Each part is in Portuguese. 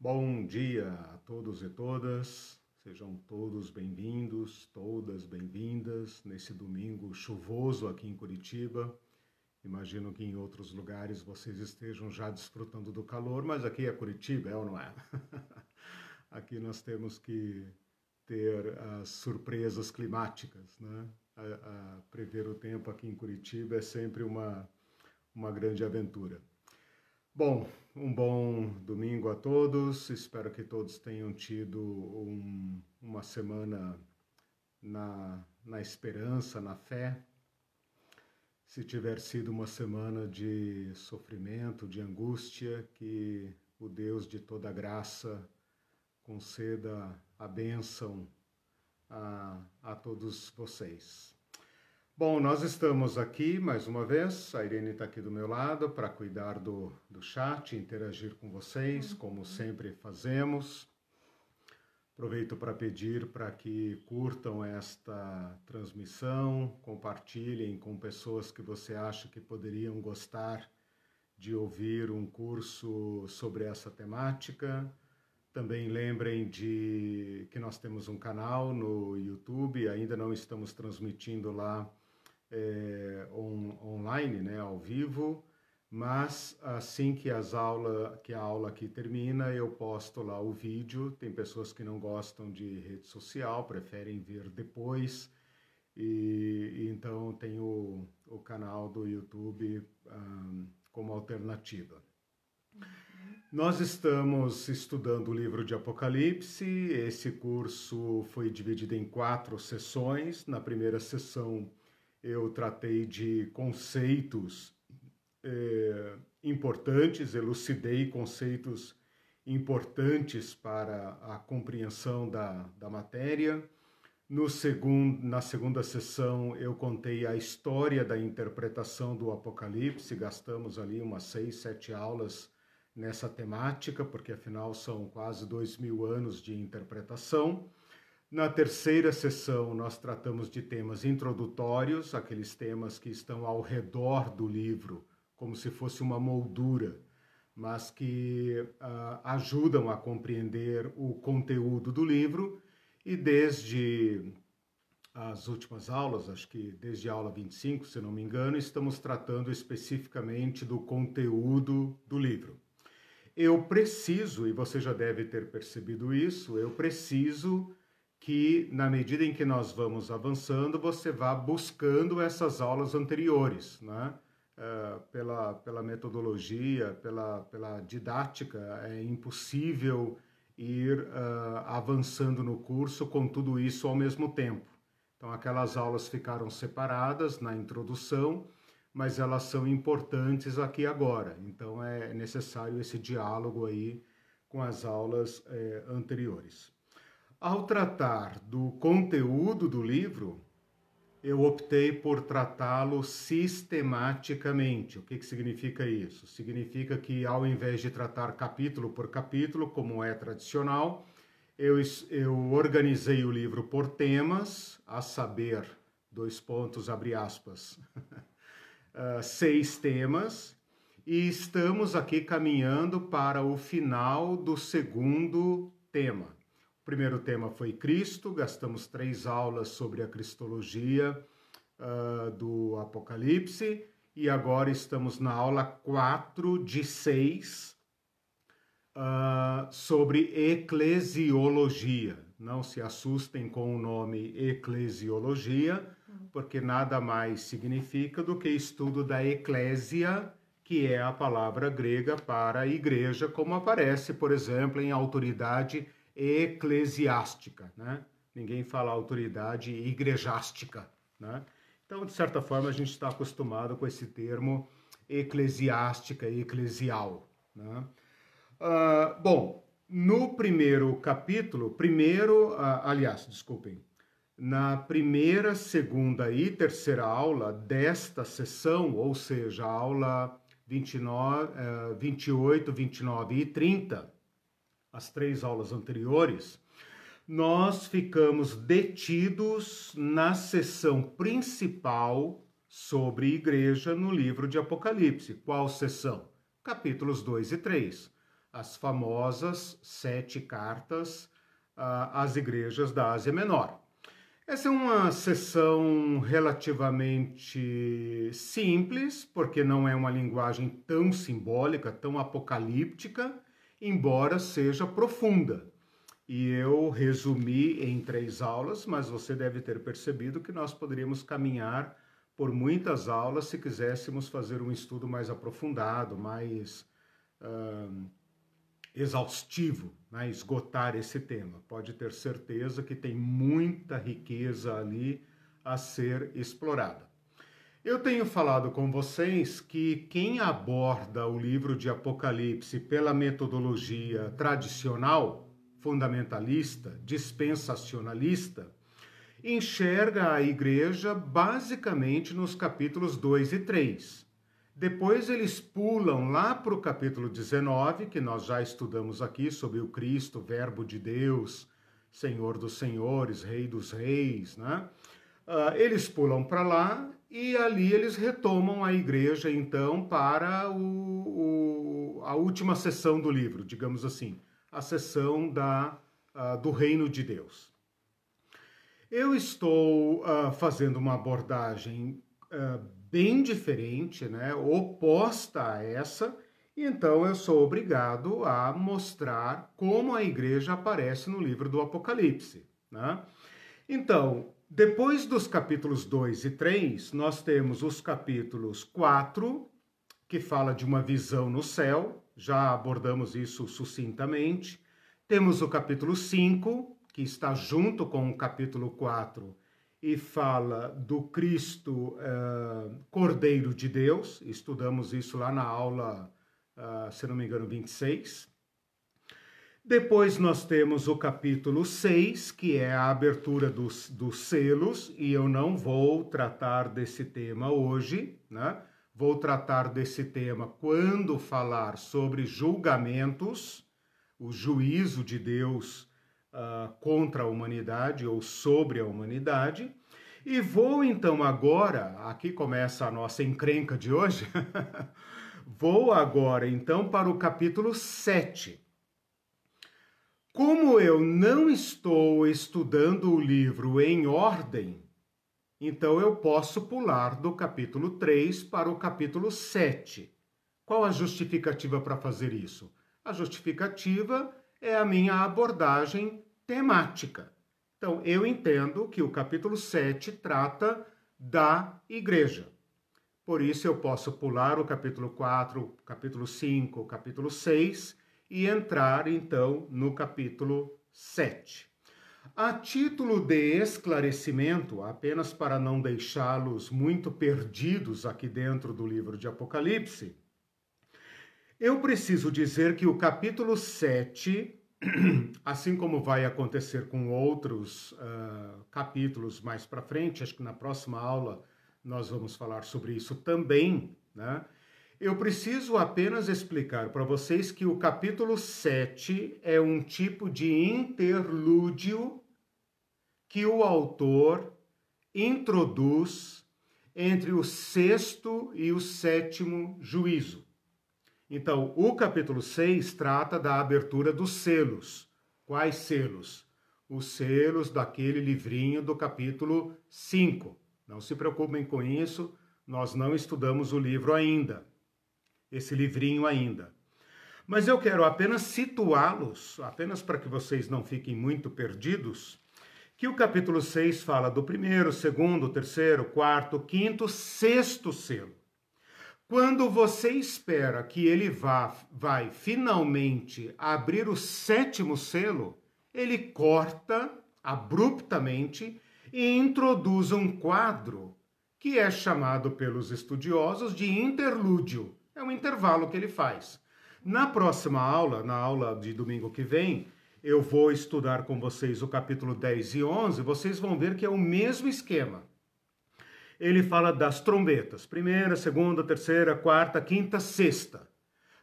Bom dia a todos e todas, sejam todos bem-vindos, todas bem-vindas nesse domingo chuvoso aqui em Curitiba. Imagino que em outros lugares vocês estejam já desfrutando do calor, mas aqui é Curitiba, é ou não é? aqui nós temos que ter as surpresas climáticas, né? A, a prever o tempo aqui em Curitiba é sempre uma, uma grande aventura. Bom, um bom domingo a todos. Espero que todos tenham tido um, uma semana na, na esperança, na fé. Se tiver sido uma semana de sofrimento, de angústia, que o Deus de toda graça conceda a bênção a, a todos vocês. Bom, nós estamos aqui mais uma vez. A Irene está aqui do meu lado para cuidar do, do chat, interagir com vocês, como sempre fazemos. Aproveito para pedir para que curtam esta transmissão, compartilhem com pessoas que você acha que poderiam gostar de ouvir um curso sobre essa temática. Também lembrem de que nós temos um canal no YouTube, ainda não estamos transmitindo lá é, on, online, né, ao vivo, mas assim que as aula, que a aula aqui termina, eu posto lá o vídeo. Tem pessoas que não gostam de rede social, preferem ver depois. E, e então tem o, o canal do YouTube um, como alternativa. Nós estamos estudando o livro de Apocalipse. Esse curso foi dividido em quatro sessões. Na primeira sessão, eu tratei de conceitos é, importantes, elucidei conceitos importantes para a compreensão da, da matéria. No segundo, na segunda sessão, eu contei a história da interpretação do Apocalipse, gastamos ali umas seis, sete aulas nessa temática, porque afinal são quase dois mil anos de interpretação. Na terceira sessão, nós tratamos de temas introdutórios, aqueles temas que estão ao redor do livro, como se fosse uma moldura, mas que uh, ajudam a compreender o conteúdo do livro. E desde as últimas aulas, acho que desde a aula 25, se não me engano, estamos tratando especificamente do conteúdo do livro. Eu preciso, e você já deve ter percebido isso, eu preciso que, na medida em que nós vamos avançando, você vá buscando essas aulas anteriores, né? Uh, pela, pela metodologia, pela, pela didática, é impossível ir uh, avançando no curso com tudo isso ao mesmo tempo. Então, aquelas aulas ficaram separadas na introdução, mas elas são importantes aqui agora. Então, é necessário esse diálogo aí com as aulas eh, anteriores. Ao tratar do conteúdo do livro, eu optei por tratá-lo sistematicamente. O que, que significa isso? Significa que, ao invés de tratar capítulo por capítulo, como é tradicional, eu, eu organizei o livro por temas, a saber, dois pontos, abre aspas, uh, seis temas, e estamos aqui caminhando para o final do segundo tema primeiro tema foi Cristo, gastamos três aulas sobre a Cristologia uh, do Apocalipse e agora estamos na aula 4 de 6 uh, ah, sobre eclesiologia. Não se assustem com o nome eclesiologia, porque nada mais significa do que estudo da eclésia, que é a palavra grega para igreja, como aparece, por exemplo, em autoridade eclesiástica, né? Ninguém fala autoridade igrejástica, né? Então, de certa forma, a gente está acostumado com esse termo eclesiástica e eclesial, né? Uh, bom, no primeiro capítulo, primeiro, uh, aliás, desculpem, na primeira, segunda e terceira aula desta sessão, ou seja, aula 29, uh, 28, 29 e 30, as três aulas anteriores, nós ficamos detidos na sessão principal sobre igreja no livro de Apocalipse. Qual sessão? Capítulos 2 e 3. as famosas sete cartas uh, às igrejas da Ásia Menor. Essa é uma sessão relativamente simples, porque não é uma linguagem tão simbólica, tão apocalíptica, embora seja profunda. E eu resumi em três aulas, mas você deve ter percebido que nós poderíamos caminhar por muitas aulas se quiséssemos fazer um estudo mais aprofundado, mais uh, exaustivo, né, esgotar esse tema. Pode ter certeza que tem muita riqueza ali a ser explorada. Eu tenho falado com vocês que quem aborda o livro de Apocalipse pela metodologia tradicional, fundamentalista, dispensacionalista, enxerga a igreja basicamente nos capítulos 2 e 3 depois eles pulam lá para o capítulo 19, que nós já estudamos aqui, sobre o Cristo, Verbo de Deus, Senhor dos Senhores, Rei dos Reis, né? Uh, eles pulam para lá e ali eles retomam a igreja, então, para o, o, a última sessão do livro, digamos assim, a sessão da, uh, do Reino de Deus. Eu estou uh, fazendo uma abordagem bem diferente, né, oposta a essa, e então eu sou obrigado a mostrar como a igreja aparece no livro do Apocalipse. Né? Então, depois dos capítulos 2 e 3, nós temos os capítulos 4, que fala de uma visão no céu, já abordamos isso sucintamente. Temos o capítulo 5, que está junto com o capítulo 4 e fala do Cristo uh, Cordeiro de Deus, estudamos isso lá na aula, uh, se não me engano, 26. Depois nós temos o capítulo 6, que é a abertura dos, dos selos, e eu não vou tratar desse tema hoje, né? Vou tratar desse tema quando falar sobre julgamentos, o juízo de Deus uh, contra a humanidade ou sobre a humanidade. E vou então agora, aqui começa a nossa encrenca de hoje, vou agora então para o capítulo 7. Como eu não estou estudando o livro em ordem, então eu posso pular do capítulo 3 para o capítulo 7. Qual a justificativa para fazer isso? A justificativa é a minha abordagem temática. Então, eu entendo que o capítulo 7 trata da igreja. Por isso, eu posso pular o capítulo 4, capítulo 5, capítulo 6 e entrar, então, no capítulo 7. A título de esclarecimento, apenas para não deixá-los muito perdidos aqui dentro do livro de Apocalipse, eu preciso dizer que o capítulo 7 assim como vai acontecer com outros uh, capítulos mais para frente, acho que na próxima aula nós vamos falar sobre isso também, né? Eu preciso apenas explicar para vocês que o capítulo 7 é um tipo de interlúdio que o autor introduz entre o sexto e o sétimo juízo. Então, o capítulo 6 trata da abertura dos selos. Quais selos? Os selos daquele livrinho do capítulo 5. Não se preocupem com isso, nós não estudamos o livro ainda, esse livrinho ainda. Mas eu quero apenas situá-los, apenas para que vocês não fiquem muito perdidos, que o capítulo 6 fala do primeiro, segundo, terceiro, quarto, quinto, sexto selo. Quando você espera que ele vá, vai finalmente abrir o sétimo selo, ele corta abruptamente e introduz um quadro que é chamado pelos estudiosos de interlúdio. É um intervalo que ele faz. Na próxima aula, na aula de domingo que vem, eu vou estudar com vocês o capítulo 10 e 11, vocês vão ver que é o mesmo esquema ele fala das trombetas, primeira, segunda, terceira, quarta, quinta, sexta.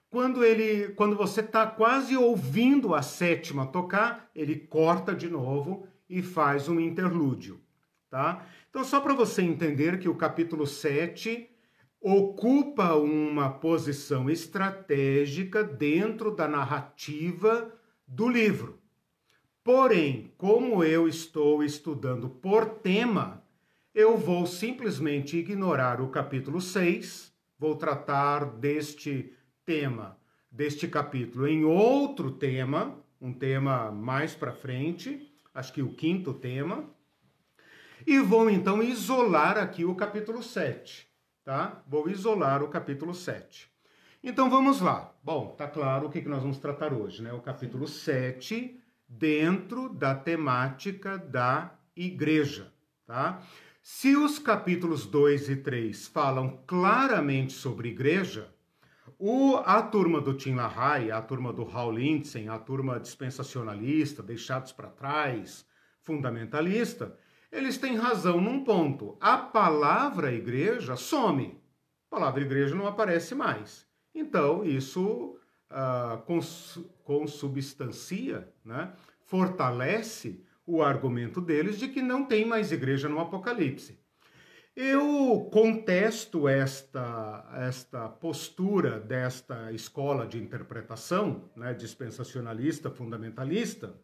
Quando ele, quando você está quase ouvindo a sétima tocar, ele corta de novo e faz um interlúdio, tá? Então só para você entender que o capítulo 7, ocupa uma posição estratégica dentro da narrativa do livro. Porém, como eu estou estudando por tema, eu vou simplesmente ignorar o capítulo 6, vou tratar deste tema, deste capítulo em outro tema, um tema mais para frente, acho que o quinto tema, e vou então isolar aqui o capítulo 7, tá? Vou isolar o capítulo 7. Então vamos lá. Bom, tá claro o que nós vamos tratar hoje, né? O capítulo 7 dentro da temática da igreja, tá? Se os capítulos 2 e 3 falam claramente sobre igreja, o, a turma do Tim LaHaye, a turma do Hal Lindsey, a turma dispensacionalista, deixados para trás, fundamentalista, eles têm razão num ponto. A palavra igreja some. A palavra igreja não aparece mais. Então, isso cons consubstancia, né, fortalece o argumento deles de que não tem mais igreja no Apocalipse. Eu contesto esta, esta postura desta escola de interpretação, né, dispensacionalista, fundamentalista,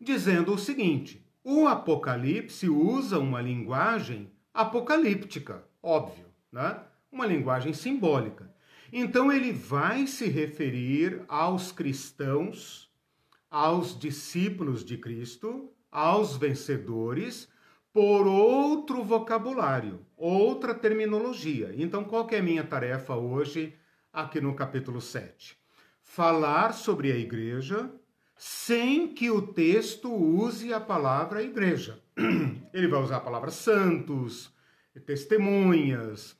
dizendo o seguinte: o Apocalipse usa uma linguagem apocalíptica, óbvio, né? uma linguagem simbólica. Então ele vai se referir aos cristãos, aos discípulos de Cristo, aos vencedores, por outro vocabulário, outra terminologia. Então, qual é a minha tarefa hoje, aqui no capítulo 7? Falar sobre a igreja sem que o texto use a palavra igreja. Ele vai usar a palavra santos, testemunhas,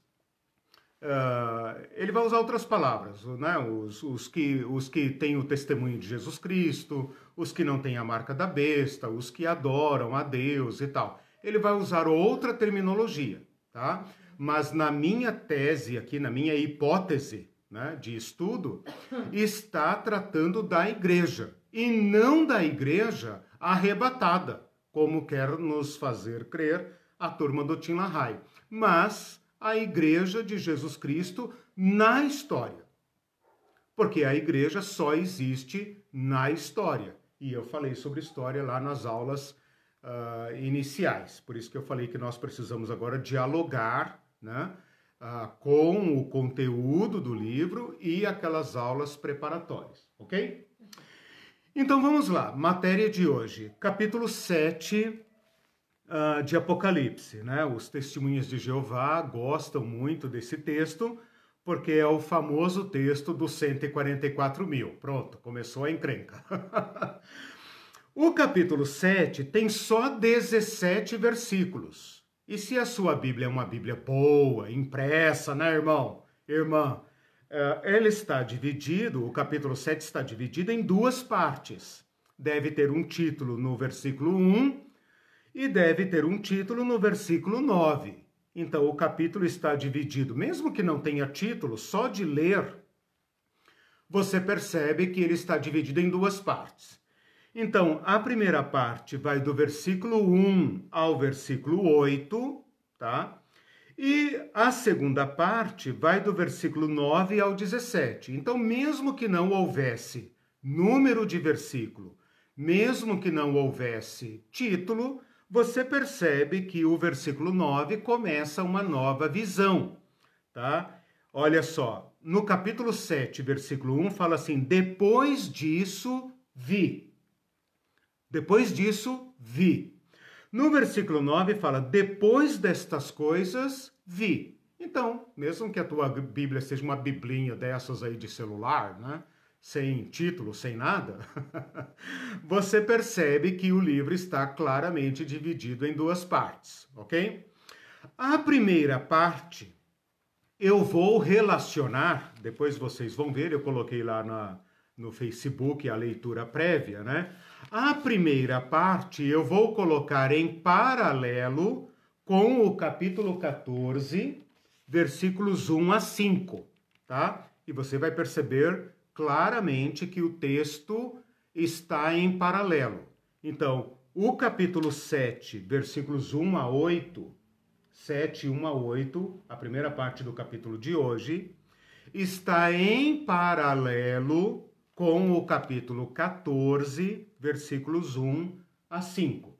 Uh, ele vai usar outras palavras, né? Os, os, que, os que têm o testemunho de Jesus Cristo, os que não têm a marca da besta, os que adoram a Deus e tal. Ele vai usar outra terminologia, tá? Mas na minha tese aqui, na minha hipótese né, de estudo, está tratando da igreja e não da igreja arrebatada, como quer nos fazer crer a turma do Tim LaHaye. Mas a igreja de Jesus Cristo na história. Porque a igreja só existe na história. E eu falei sobre história lá nas aulas uh, iniciais. Por isso que eu falei que nós precisamos agora dialogar né, uh, com o conteúdo do livro e aquelas aulas preparatórias, ok? Então vamos lá, matéria de hoje, capítulo 7 uh, de Apocalipse. Né? Os testemunhas de Jeová gostam muito desse texto, porque é o famoso texto dos 144 mil. Pronto, começou a encrenca. o capítulo 7 tem só 17 versículos. E se a sua Bíblia é uma Bíblia boa, impressa, né, irmão? Irmã, ela está dividido, o capítulo 7 está dividido em duas partes. Deve ter um título no versículo 1 e deve ter um título no versículo 9. Então o capítulo está dividido, mesmo que não tenha título, só de ler, você percebe que ele está dividido em duas partes. Então, a primeira parte vai do versículo 1 ao versículo 8, tá? E a segunda parte vai do versículo 9 ao 17. Então, mesmo que não houvesse número de versículo, mesmo que não houvesse título, você percebe que o versículo 9 começa uma nova visão, tá? Olha só, no capítulo 7, versículo 1 fala assim: "Depois disso vi". Depois disso vi. No versículo 9 fala: "Depois destas coisas vi". Então, mesmo que a tua Bíblia seja uma biblinha dessas aí de celular, né? sem título, sem nada, você percebe que o livro está claramente dividido em duas partes, ok? A primeira parte eu vou relacionar, depois vocês vão ver, eu coloquei lá na, no Facebook a leitura prévia, né? A primeira parte eu vou colocar em paralelo com o capítulo 14, versículos 1 a 5, tá? E você vai perceber claramente que o texto está em paralelo. Então, o capítulo 7, versículos 1 a 8, 7, 1 a 8, a primeira parte do capítulo de hoje, está em paralelo com o capítulo 14, versículos 1 a 5.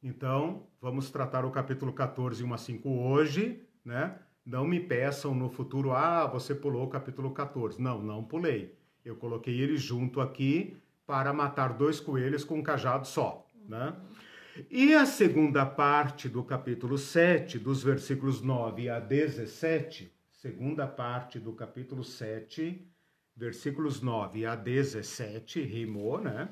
Então, vamos tratar o capítulo 14, 1 a 5 hoje, né? Não me peçam no futuro, ah, você pulou o capítulo 14. Não, não pulei. Eu coloquei ele junto aqui para matar dois coelhos com um cajado só, né? E a segunda parte do capítulo 7, dos versículos 9 a 17, segunda parte do capítulo 7, versículos 9 a 17, rimou, né?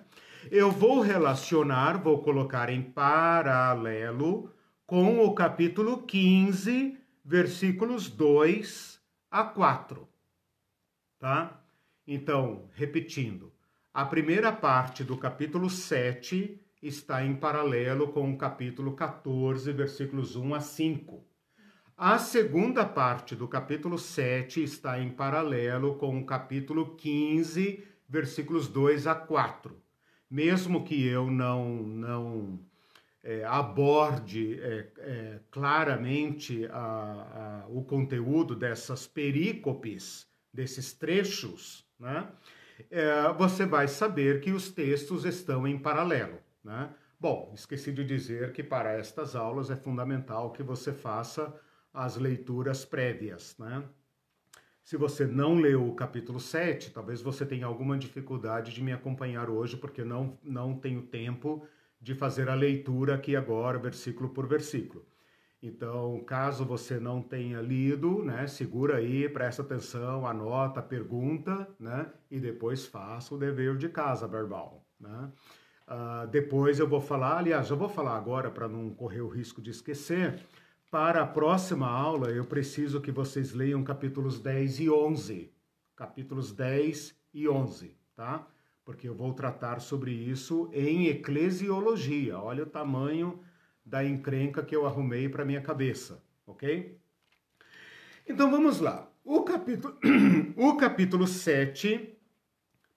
Eu vou relacionar, vou colocar em paralelo com o capítulo 15, versículos 2 a 4. Tá? Então, repetindo, a primeira parte do capítulo 7 está em paralelo com o capítulo 14, versículos 1 a 5. A segunda parte do capítulo 7 está em paralelo com o capítulo 15, versículos 2 a 4. Mesmo que eu não, não é, aborde é, é, claramente a, a, o conteúdo dessas perícopes, desses trechos, né? É, você vai saber que os textos estão em paralelo. Né? Bom, esqueci de dizer que para estas aulas é fundamental que você faça as leituras prévias. Né? Se você não leu o capítulo 7, talvez você tenha alguma dificuldade de me acompanhar hoje, porque não, não tenho tempo de fazer a leitura aqui agora, versículo por versículo. Então, caso você não tenha lido, né, segura aí, presta atenção, anota, pergunta, né, e depois faça o dever de casa verbal, né. Uh, depois eu vou falar, aliás, já vou falar agora para não correr o risco de esquecer. Para a próxima aula, eu preciso que vocês leiam capítulos 10 e 11. Capítulos 10 e 11, tá? Porque eu vou tratar sobre isso em eclesiologia. Olha o tamanho da encrenca que eu arrumei para minha cabeça, ok? Então vamos lá. O capítulo, o capítulo 7,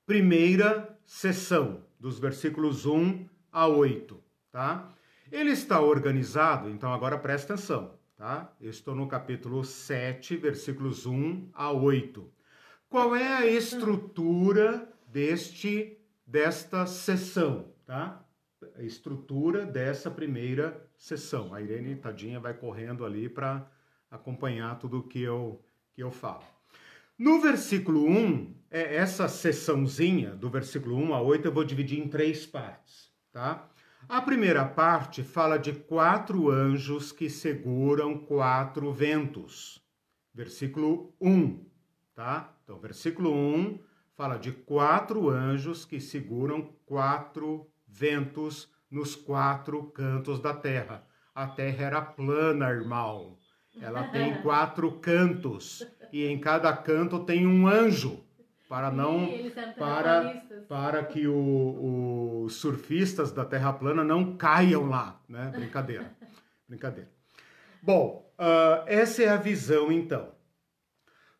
primeira sessão dos versículos 1 a 8, tá? Ele está organizado, então agora presta atenção, tá? Eu estou no capítulo 7, versículos 1 a 8. Qual é a estrutura deste desta sessão, tá? A estrutura dessa primeira sessão. A Irene tadinha vai correndo ali para acompanhar tudo que eu que eu falo. No versículo 1, é, essa sessãozinha do versículo 1 a 8 eu vou dividir em três partes, tá? A primeira parte fala de quatro anjos que seguram quatro ventos. Versículo 1, tá? Então, versículo 1 fala de quatro anjos que seguram quatro ventos nos quatro cantos da terra. A terra era plana, irmão. Ela tem quatro cantos e em cada canto tem um anjo para não para para que os surfistas da Terra plana não caiam lá, né? Brincadeira, brincadeira. Bom, uh, essa é a visão então.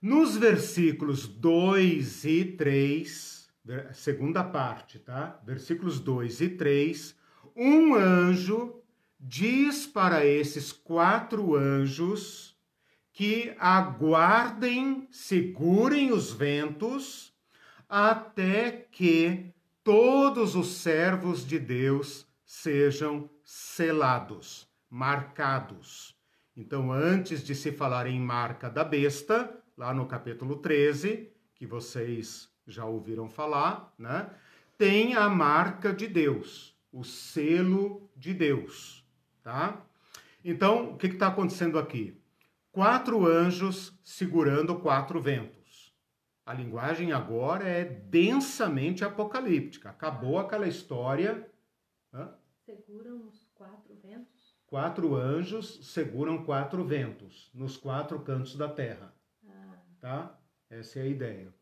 Nos versículos 2 e 3, segunda parte, tá? Versículos 2 e 3, um anjo diz para esses quatro anjos que aguardem, segurem os ventos, até que todos os servos de Deus sejam selados, marcados. Então, antes de se falar em marca da besta, lá no capítulo 13, que vocês já ouviram falar, né? Tem a marca de Deus, o selo de Deus, tá? Então, o que está acontecendo aqui? quatro anjos segurando quatro ventos. A linguagem agora é densamente apocalíptica. Acabou aquela história. Hã? Seguram os quatro ventos? Quatro anjos seguram quatro ventos nos quatro cantos da terra. Ah. Tá? Essa é a ideia.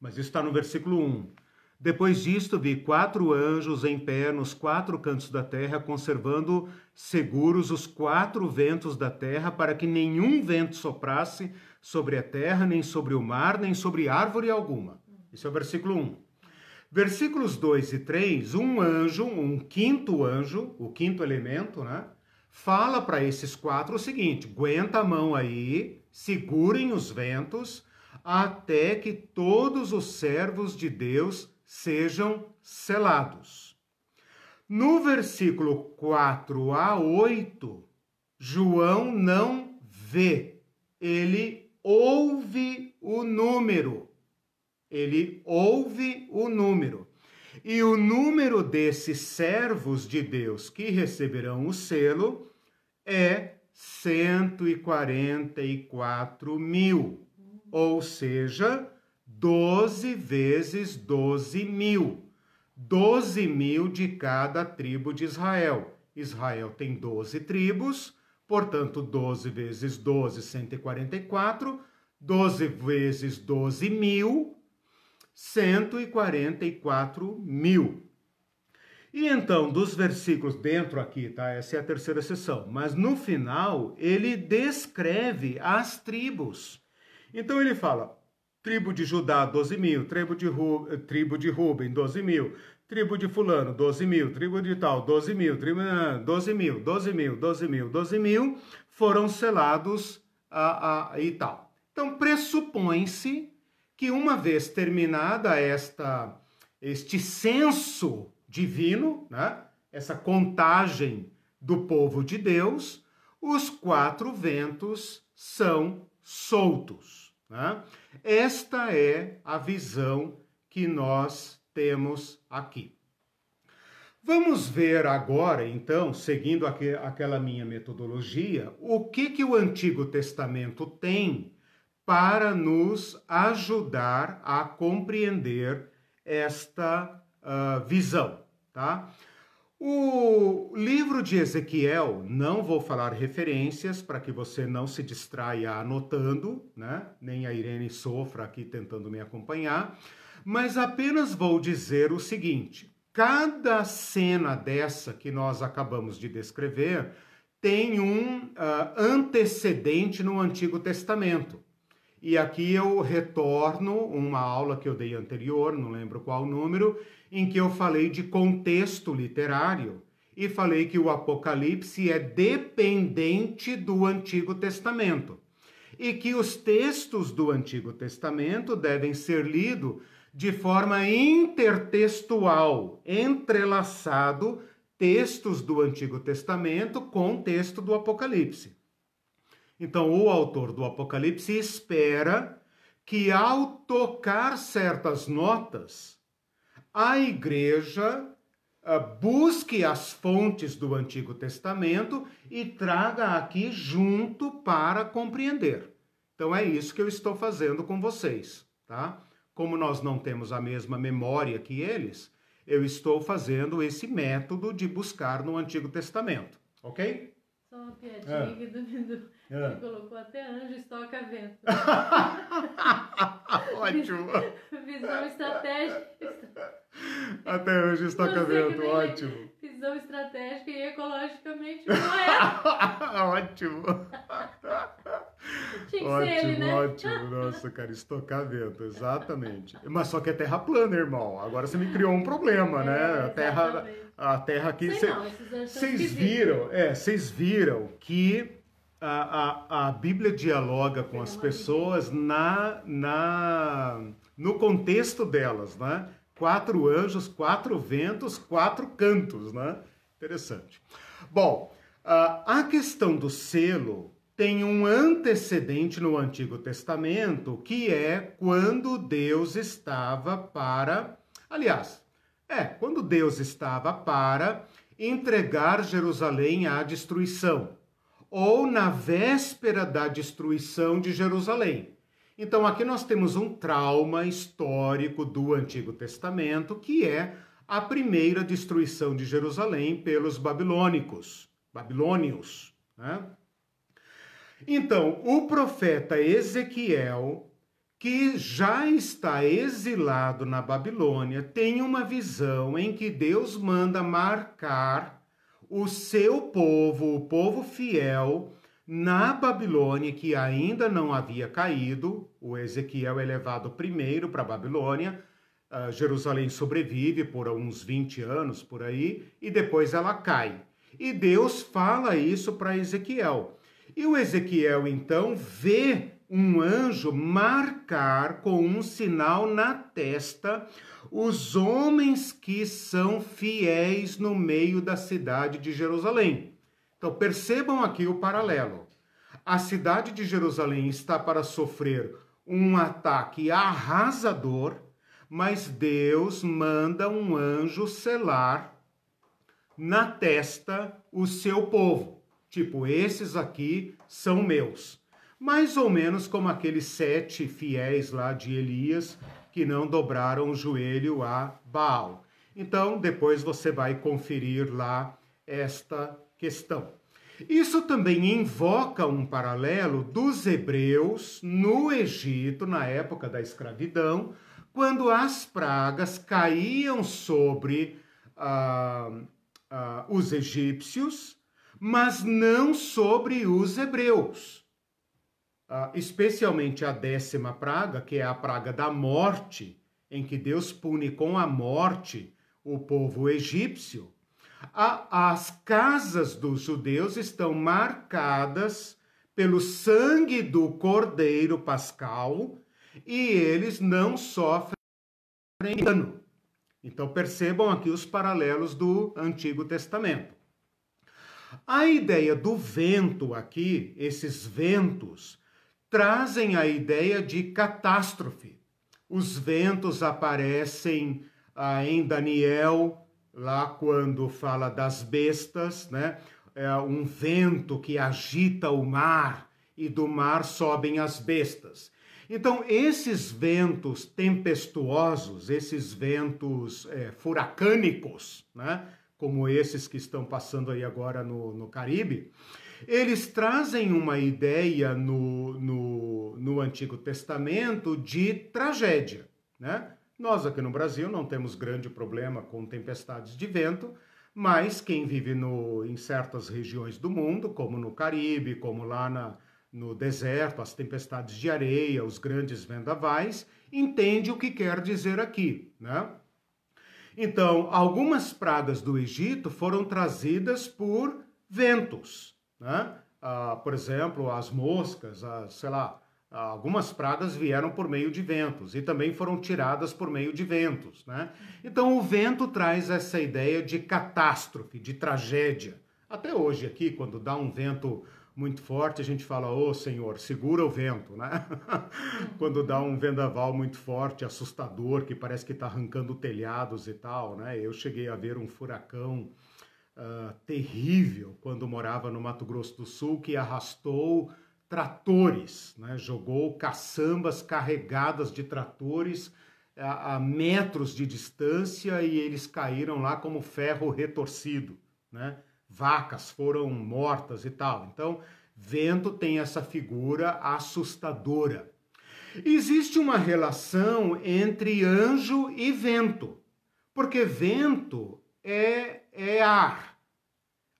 Mas isso está no versículo 1. Depois disto, vi quatro anjos em pé nos quatro cantos da terra, conservando seguros os quatro ventos da terra, para que nenhum vento soprasse sobre a terra, nem sobre o mar, nem sobre árvore alguma. Esse é o versículo 1. Versículos 2 e 3, um anjo, um quinto anjo, o quinto elemento, né? fala para esses quatro o seguinte: aguenta a mão aí, segurem os ventos, até que todos os servos de Deus sejam selados. No versículo 4 a 8, João não vê, ele ouve o número. Ele ouve o número. E o número desses servos de Deus que receberão o selo é 144 mil, ou seja, 12 vezes 12 mil. 12 mil de cada tribo de Israel. Israel tem 12 tribos, portanto, 12 vezes 12, 144. 12 vezes 12 mil, 144 mil. E então, dos versículos dentro aqui, tá? Essa é a terceira sessão. Mas no final, ele descreve as tribos. Então ele fala: tribo de Judá, 12 mil, tribo de, Ru, tribo de Ruben, 12 mil, tribo de Fulano, 12 mil, tribo de tal, 12 mil, tribo, 12 mil, 12 mil, 12 mil, 12 mil, foram selados a, a, e tal. Então, pressupõe-se que uma vez terminada esta este censo divino, né? essa contagem do povo de Deus, os quatro ventos são soltos. Né? Esta é a visão que nós temos aqui. Vamos ver agora, então, seguindo aqu aquela minha metodologia, o que, que o Antigo Testamento tem para nos ajudar a compreender esta uh, visão tá? O livro de Ezequiel, não vou falar referências para que você não se distraia anotando, né? Nem a Irene sofra aqui tentando me acompanhar, mas apenas vou dizer o seguinte: cada cena dessa que nós acabamos de descrever tem um uh, antecedente no Antigo Testamento. E aqui eu retorno uma aula que eu dei anterior, não lembro qual número, em que eu falei de contexto literário e falei que o Apocalipse é dependente do Antigo Testamento e que os textos do Antigo Testamento devem ser lidos de forma intertextual, entrelaçado textos do Antigo Testamento com texto do Apocalipse. Então, o autor do Apocalipse espera que, ao tocar certas notas, a igreja uh, busque as fontes do Antigo Testamento e traga aqui junto para compreender. Então, é isso que eu estou fazendo com vocês, tá? Como nós não temos a mesma memória que eles, eu estou fazendo esse método de buscar no Antigo Testamento, ok? Só uma piadinha é. do, é. Ele colocou até anjo estoca vento. ótimo. Visão estratégica. Até anjo estoca vento, ótimo. Visão estratégica e ecologicamente correta. ótimo. Tinha que ótimo, ser ele, né? ótimo. Nossa, cara, estocar vento, exatamente. Mas só que é terra plana, irmão. Agora você me criou um problema, né? é, né? A terra, a terra aqui. Vocês viram, é, vocês viram que a, a, a Bíblia dialoga com as pessoas na, na, no contexto delas, né? Quatro anjos, quatro ventos, quatro cantos, né? Interessante. Bom, a questão do selo tem um antecedente no Antigo Testamento, que é quando Deus estava para. Aliás, é, quando Deus estava para entregar Jerusalém à destruição ou na véspera da destruição de Jerusalém. Então aqui nós temos um trauma histórico do Antigo Testamento, que é a primeira destruição de Jerusalém pelos babilônicos, babilônios. Né? Então, o profeta Ezequiel, que já está exilado na Babilônia, tem uma visão em que Deus manda marcar o seu povo, o povo fiel, na Babilônia, que ainda não havia caído, o Ezequiel é levado primeiro para a Babilônia, uh, Jerusalém sobrevive por uns 20 anos por aí, e depois ela cai. E Deus fala isso para Ezequiel. E o Ezequiel então vê um anjo marcar com um sinal na testa os homens que são fiéis no meio da cidade de Jerusalém. Então percebam aqui o paralelo. A cidade de Jerusalém está para sofrer um ataque arrasador, mas Deus manda um anjo selar na testa o seu povo. Tipo, esses aqui são meus. Mais ou menos como aqueles sete fiéis lá de Elias que não dobraram o joelho a Baal. Então, depois você vai conferir lá esta questão. Isso também invoca um paralelo dos hebreus no Egito, na época da escravidão, quando as pragas caíam sobre ah, ah, os egípcios, mas não sobre os hebreus. Ah, especialmente a décima praga, que é a praga da morte, em que Deus pune com a morte o povo egípcio a, as casas dos judeus estão marcadas pelo sangue do cordeiro pascal e eles não sofrem dano. Então percebam aqui os paralelos do Antigo Testamento. A ideia do vento aqui, esses ventos, trazem a ideia de catástrofe. Os ventos aparecem ah, em Daniel lá quando fala das bestas, né? É um vento que agita o mar e do mar sobem as bestas. Então, esses ventos tempestuosos, esses ventos é, furacânicos, né? como esses que estão passando aí agora no, no Caribe, eles trazem uma ideia no, no, no Antigo Testamento de tragédia. Né? Nós aqui no Brasil não temos grande problema com tempestades de vento, mas quem vive no, em certas regiões do mundo, como no Caribe, como lá na, no deserto, as tempestades de areia, os grandes vendavais, entende o que quer dizer aqui, né? Então, algumas pragas do Egito foram trazidas por ventos, né? Ah, por exemplo, as moscas, as, sei lá, Algumas pragas vieram por meio de ventos e também foram tiradas por meio de ventos. Né? Então, o vento traz essa ideia de catástrofe, de tragédia. Até hoje, aqui, quando dá um vento muito forte, a gente fala: Ô oh, Senhor, segura o vento. Né? quando dá um vendaval muito forte, assustador, que parece que está arrancando telhados e tal. Né? Eu cheguei a ver um furacão. Uh, terrível quando morava no Mato Grosso do Sul que arrastou tratores, né? jogou caçambas carregadas de tratores a, a, metros de distância e eles caíram lá como ferro retorcido, né? Vacas foram mortas e tal. Então, vento tem essa figura assustadora. Existe uma relação entre anjo e vento, porque vento é, é ar.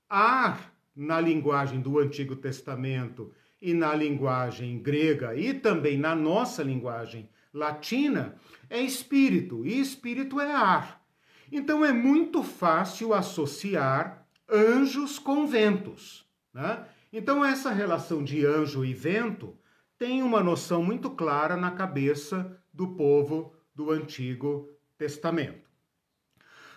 Ar, na linguagem do Antigo Testamento, e na linguagem grega e também na nossa linguagem latina é espírito e espírito é ar. Então é muito fácil associar anjos com ventos. Né? Então essa relação de anjo e vento tem uma noção muito clara na cabeça do povo do Antigo Testamento.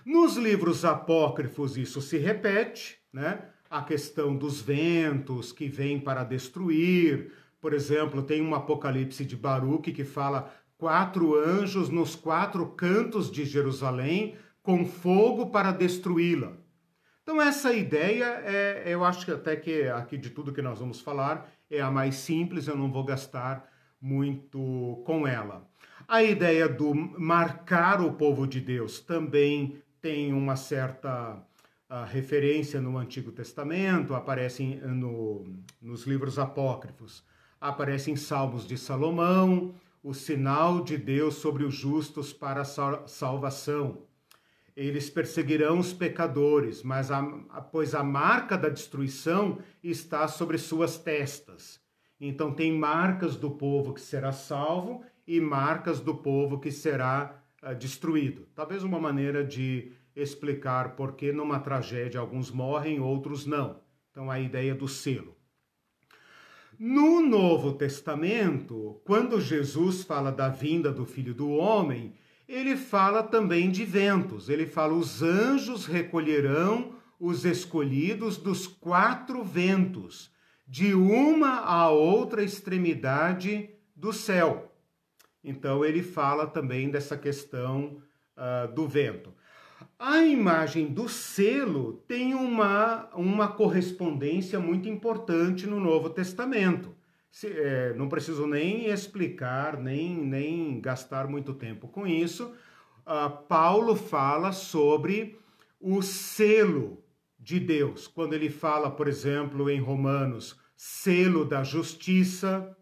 Nos livros apócrifos isso se repete, né? a questão dos ventos que vêm para destruir. Por exemplo, tem um Apocalipse de Baruque que fala quatro anjos nos quatro cantos de Jerusalém com fogo para destruí-la. Então essa ideia é, eu acho que até que aqui de tudo que nós vamos falar é a mais simples, eu não vou gastar muito com ela. A ideia do marcar o povo de Deus também tem uma certa a referência no Antigo Testamento, aparece no, nos livros apócrifos, aparece em Salmos de Salomão, o sinal de Deus sobre os justos para a salvação. Eles perseguirão os pecadores, mas a, pois a marca da destruição está sobre suas testas. Então tem marcas do povo que será salvo e marcas do povo que será destruído. Talvez uma maneira de explicar por que numa tragédia alguns morrem, outros não. Então, a ideia do selo. No Novo Testamento, quando Jesus fala da vinda do Filho do Homem, ele fala também de ventos. Ele fala: os anjos recolherão os escolhidos dos quatro ventos, de uma a outra extremidade do céu. Então, ele fala também dessa questão uh, do vento. A imagem do selo tem uma, uma correspondência muito importante no Novo Testamento. Se, é, não preciso nem explicar, nem, nem gastar muito tempo com isso. Uh, Paulo fala sobre o selo de Deus, quando ele fala, por exemplo, em Romanos, selo da justiça,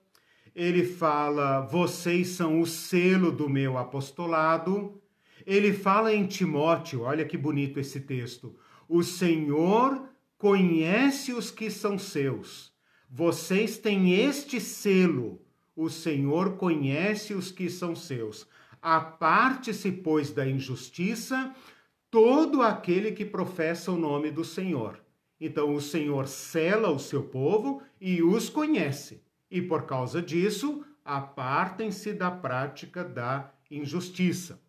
ele fala, vocês são o selo do meu apostolado. Ele fala em Timóteo, olha que bonito esse texto. O Senhor conhece os que são seus. Vocês têm este selo. O Senhor conhece os que são seus. Aparte-se, pois, da injustiça todo aquele que professa o nome do Senhor. Então, o Senhor cela o seu povo e os conhece e por causa disso apartem-se da prática da injustiça.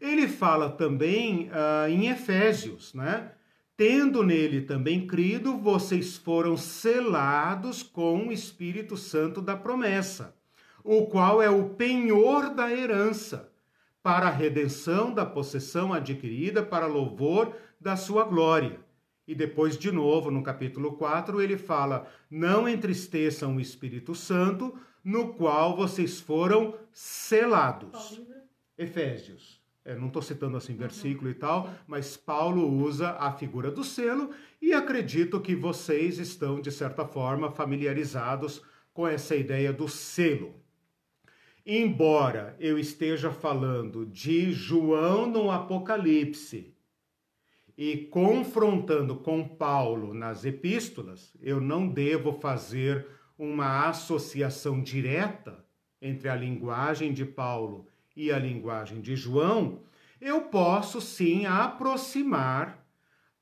Ele fala também uh, em Efésios, né? Tendo nele também crido, vocês foram selados com o Espírito Santo da promessa, o qual é o penhor da herança, para a redenção da possessão adquirida para louvor da sua glória e depois, de novo, no capítulo 4, ele fala: Não entristeçam o Espírito Santo, no qual vocês foram selados. Efésios. É, não estou citando assim versículo uhum. e tal, mas Paulo usa a figura do selo e acredito que vocês estão, de certa forma, familiarizados com essa ideia do selo. Embora eu esteja falando de João no Apocalipse, e confrontando com Paulo nas epístolas, eu não devo fazer uma associação direta entre a linguagem de Paulo e a linguagem de João, eu posso sim aproximar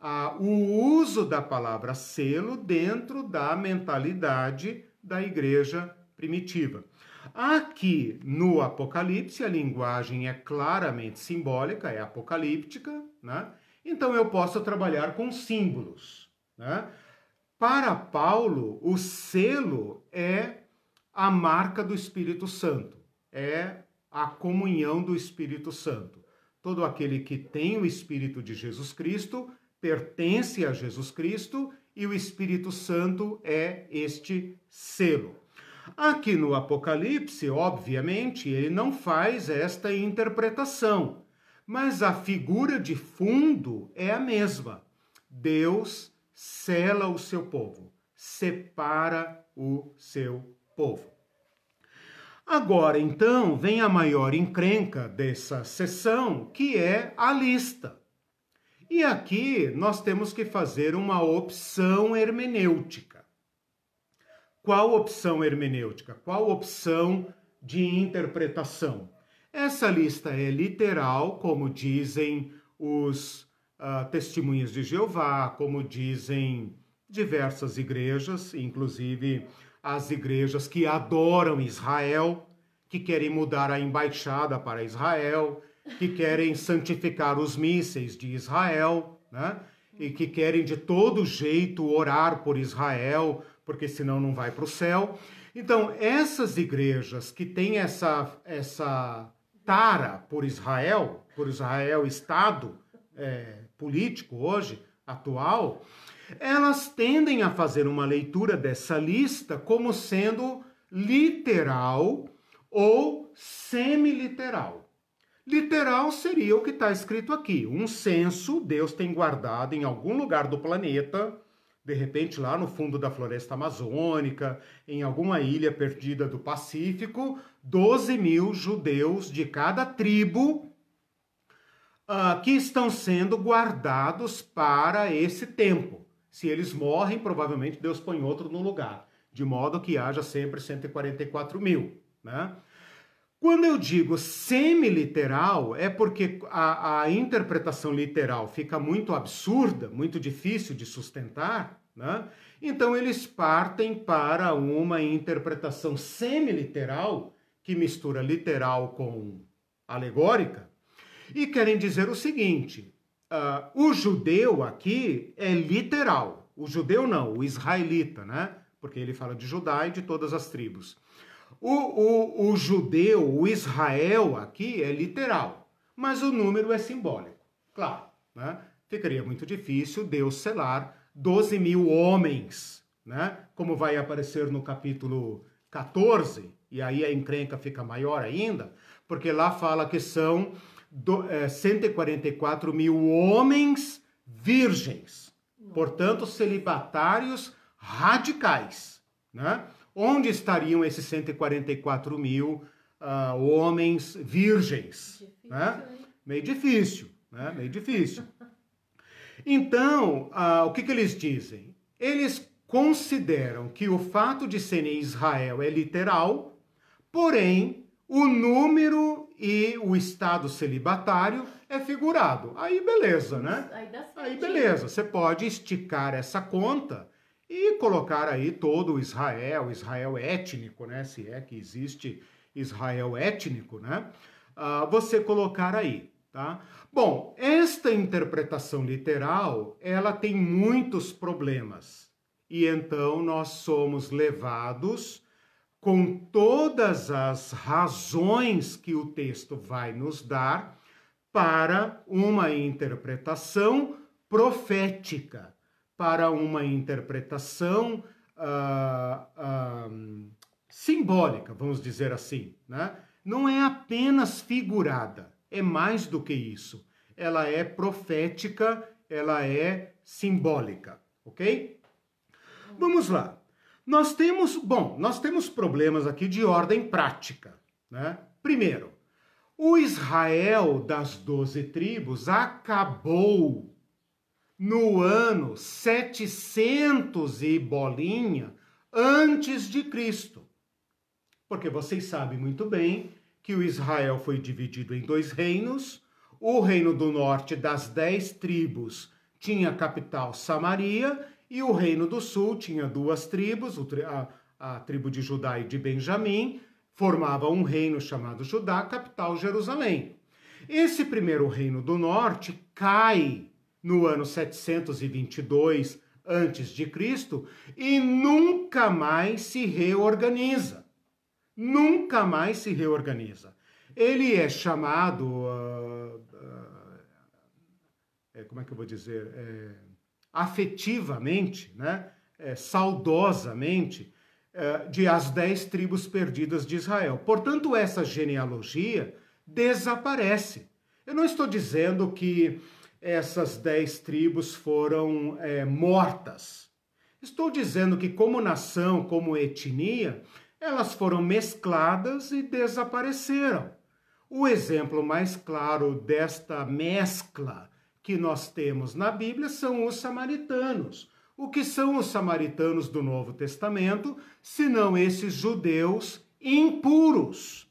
a, o uso da palavra selo dentro da mentalidade da igreja primitiva. Aqui no Apocalipse, a linguagem é claramente simbólica, é apocalíptica, né? Então eu posso trabalhar com símbolos. Né? Para Paulo, o selo é a marca do Espírito Santo, é a comunhão do Espírito Santo. Todo aquele que tem o Espírito de Jesus Cristo pertence a Jesus Cristo e o Espírito Santo é este selo. Aqui no Apocalipse, obviamente, ele não faz esta interpretação mas a figura de fundo é a mesma. Deus cela o seu povo, separa o seu povo. Agora, então, vem a maior encrenca dessa sessão, que é a lista. E aqui nós temos que fazer uma opção hermenêutica. Qual opção hermenêutica? Qual opção de interpretação? Essa lista é literal, como dizem os uh, de Jeová, como dizem diversas igrejas, inclusive as igrejas que adoram Israel, que querem mudar a embaixada para Israel, que querem santificar os mísseis de Israel, né? E que querem de todo jeito orar por Israel, porque senão não vai para o céu. Então, essas igrejas que têm essa, essa tara por Israel, por Israel Estado é, político hoje, atual, elas tendem a fazer uma leitura dessa lista como sendo literal ou semiliteral. Literal seria o que está escrito aqui: um censo Deus tem guardado em algum lugar do planeta de repente lá no fundo da floresta amazônica, em alguma ilha perdida do Pacífico, 12 mil judeus de cada tribo uh, que estão sendo guardados para esse tempo. Se eles morrem, provavelmente Deus põe outro no lugar, de modo que haja sempre 144 mil. Né? Quando eu digo semi-literal, é porque a, a, interpretação literal fica muito absurda, muito difícil de sustentar, né? Então eles partem para uma interpretação semi-literal, que mistura literal com alegórica, e querem dizer o seguinte: uh, o judeu aqui é literal. O judeu não, o israelita, né? Porque ele fala de Judá e de todas as tribos. O, o, o judeu, o Israel aqui é literal, mas o número é simbólico. Claro, né? Ficaria muito difícil Deus selar 12 mil homens, né? Como vai aparecer no capítulo 14, e aí a encrenca fica maior ainda, porque lá fala que são do, é, 144 mil homens virgens, portanto, celibatários radicais, né? Onde estariam esses 144 mil uh, homens virgens? Difícil, né? Meio difícil, né? Meio difícil. Então, uh, o que, que eles dizem? Eles consideram que o fato de serem Israel é literal, porém o número e o estado celibatário é figurado. Aí beleza, né? Aí, aí beleza, você pode esticar essa conta e colocar aí todo o Israel, Israel étnico, né? Se é que existe Israel étnico, né? Uh, você colocar aí, tá? Bom, esta interpretação literal, ela tem muitos problemas. E então nós somos levados com todas as razões que o texto vai nos dar para uma interpretação profética para uma interpretação uh, uh, simbólica, vamos dizer assim. Né? Não é apenas figurada, é mais do que isso. Ela é profética, ela é simbólica, ok? Vamos lá. Nós temos, bom, nós temos problemas aqui de ordem prática, né? Primeiro, o Israel das doze tribos acabou no ano 700 e bolinha antes de Cristo. Porque vocês sabem muito bem que o Israel foi dividido em dois reinos. O reino do norte das dez tribos tinha a capital Samaria e o reino do sul tinha duas tribos, a, a tribo de Judá e de Benjamim, formava um reino chamado Judá, capital Jerusalém. Esse primeiro reino do norte cai no ano 722 antes de Cristo e nunca mais se reorganiza. Nunca mais se reorganiza. Ele é chamado, uh, uh, é, como é que eu vou dizer, é, afetivamente, né? É, saudosamente, é, de as dez tribos perdidas de Israel. Portanto, essa genealogia desaparece. Eu não estou dizendo que essas dez tribos foram é, mortas. Estou dizendo que, como nação, como etnia, elas foram mescladas e desapareceram. O exemplo mais claro desta mescla que nós temos na Bíblia são os samaritanos. O que são os samaritanos do Novo Testamento, senão esses judeus impuros?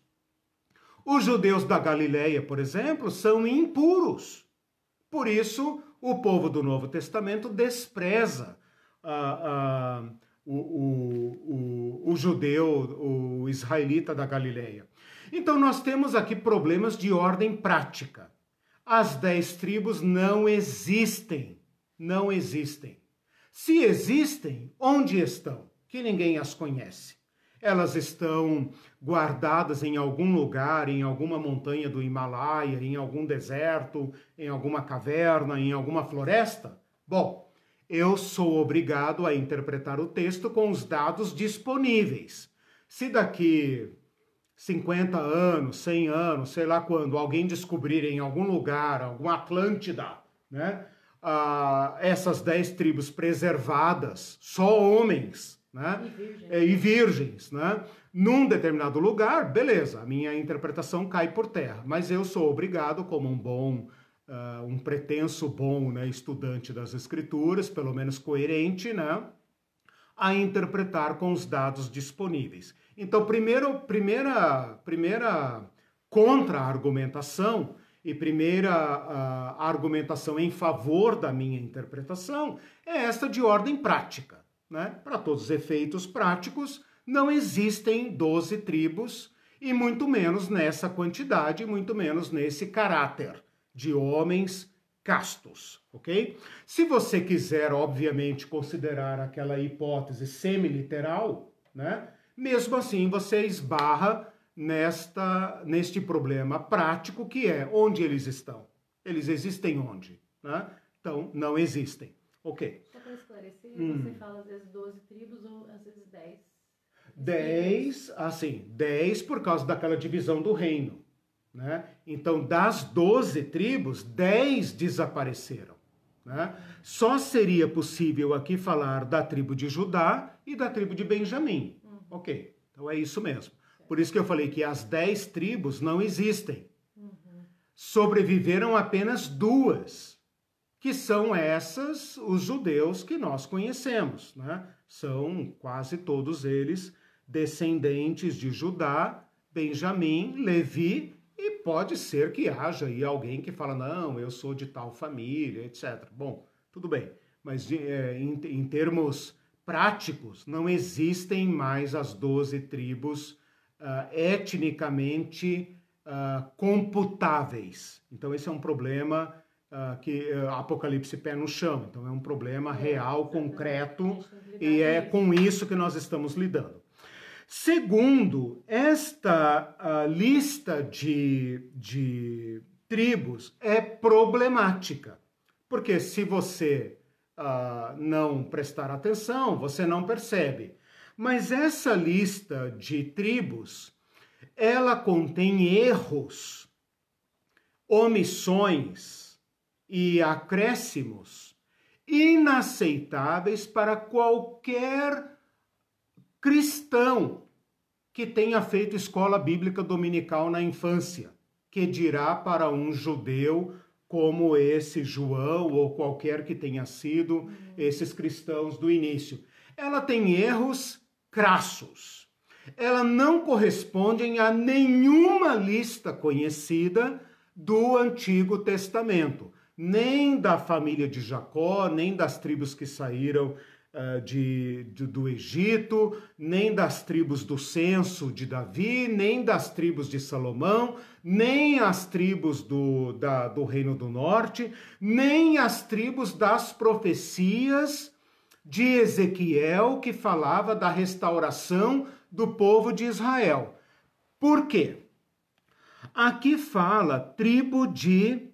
Os judeus da Galileia, por exemplo, são impuros. Por isso, o povo do Novo Testamento despreza ah, ah, o, o, o, o judeu, o israelita da Galileia. Então, nós temos aqui problemas de ordem prática. As dez tribos não existem. Não existem. Se existem, onde estão? Que ninguém as conhece elas estão guardadas em algum lugar, em alguma montanha do Himalaia, em algum deserto, em alguma caverna, em alguma floresta? Bom, eu sou obrigado a interpretar o texto com os dados disponíveis. Se daqui 50 anos, 100 anos, sei lá quando, alguém descobrir em algum lugar, alguma Atlântida, né? Ah, essas dez tribos preservadas, só homens, né? E virgens. É, e virgens, né? Num determinado lugar, beleza, a minha interpretação cai por terra, mas eu sou obrigado, como um bom, uh, um pretenso bom né, estudante das escrituras, pelo menos coerente, né? A interpretar com os dados disponíveis. Então, primeiro, primeira, primeira contra-argumentação e primeira uh, argumentação em favor da minha interpretação é esta de ordem prática. Né? Para todos os efeitos práticos, não existem 12 tribos, e muito menos nessa quantidade, muito menos nesse caráter de homens castos, ok? Se você quiser, obviamente, considerar aquela hipótese semi-literal, né? Mesmo assim, você esbarra nesta, neste problema prático que é onde eles estão. Eles existem onde? Né? Então, não existem. Ok. Esclarecer, hum. você fala às vezes 12 tribos ou às vezes 10. 10, assim, 10 por causa daquela divisão do reino. Né? Então, das 12 tribos, 10 desapareceram. Né? Só seria possível aqui falar da tribo de Judá e da tribo de Benjamim. Uhum. Ok, então é isso mesmo. Por isso que eu falei que as 10 tribos não existem. Uhum. Sobreviveram apenas duas, que são essas, os judeus que nós conhecemos. Né? São quase todos eles descendentes de Judá, Benjamim, Levi e pode ser que haja aí alguém que fala, não, eu sou de tal família, etc. Bom, tudo bem, mas é, em, em, termos práticos, não existem mais as 12 tribos uh, etnicamente uh, computáveis. Então, esse é um problema uh, que uh, Apocalipse pé no chão. Então, é um problema é, real, concreto, e é com isso que nós estamos lidando. Segundo, esta uh, lista de, de tribos é problemática, porque se você uh, não prestar atenção, você não percebe. Mas essa lista de tribos, ela contém erros, omissões e acréscimos inaceitáveis para qualquer cristão que tenha feito escola bíblica dominical na infância, que dirá para um judeu como esse João ou qualquer que tenha sido esses cristãos do início. Ela tem erros crassos. Ela não corresponde a nenhuma lista conhecida do Antigo Testamento, nem da família de Jacó, nem das tribos que saíram uh, de, de, do Egito, nem das tribos do censo de Davi, nem das tribos de Salomão, nem as tribos do, da, do Reino do Norte, nem as tribos das profecias de Ezequiel, que falava da restauração do povo de Israel. Por quê? Aqui fala tribo de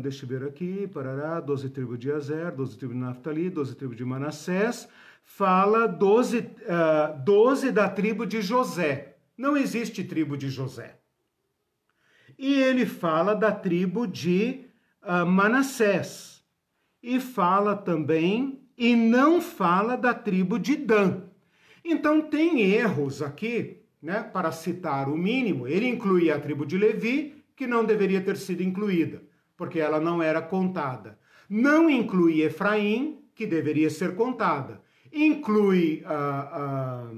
deixa eu ver aqui, parará, 12 tribos de Azer, 12 tribos de Naftali, 12 tribos de Manassés, fala 12, uh, 12 da tribo de José. Não existe tribo de José. E ele fala da tribo de uh, Manassés. E fala também, e não fala da tribo de Dan. Então tem erros aqui, né? Para citar o mínimo, ele inclui a tribo de Levi, que não deveria ter sido incluída porque ela não era contada. Não inclui Efraim, que deveria ser contada. Inclui a, a,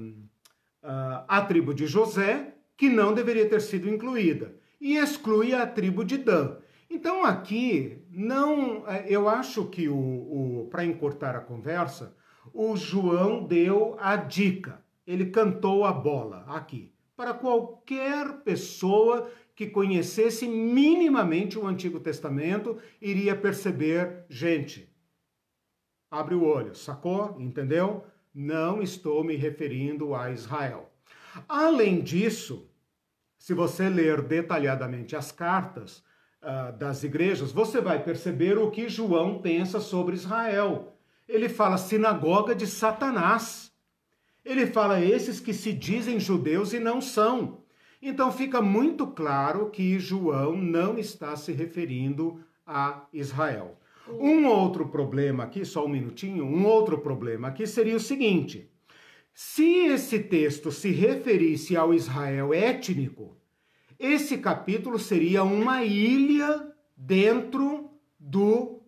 a, a tribo de José, que não deveria ter sido incluída. E exclui a tribo de Dan. Então aqui não, eu acho que o, o para encurtar a conversa, o João deu a dica. Ele cantou a bola aqui para qualquer pessoa que conhecesse minimamente o Antigo Testamento iria perceber, gente, abre o olho, sacou? Entendeu? Não estou me referindo a Israel. Além disso, se você ler detalhadamente as cartas uh, das igrejas, você vai perceber o que João pensa sobre Israel. Ele fala sinagoga de Satanás. Ele fala esses que se dizem judeus e não são. Então fica muito claro que João não está se referindo a Israel. Um outro problema aqui, só um minutinho, um outro problema aqui seria o seguinte: se esse texto se referisse ao Israel étnico, esse capítulo seria uma ilha dentro do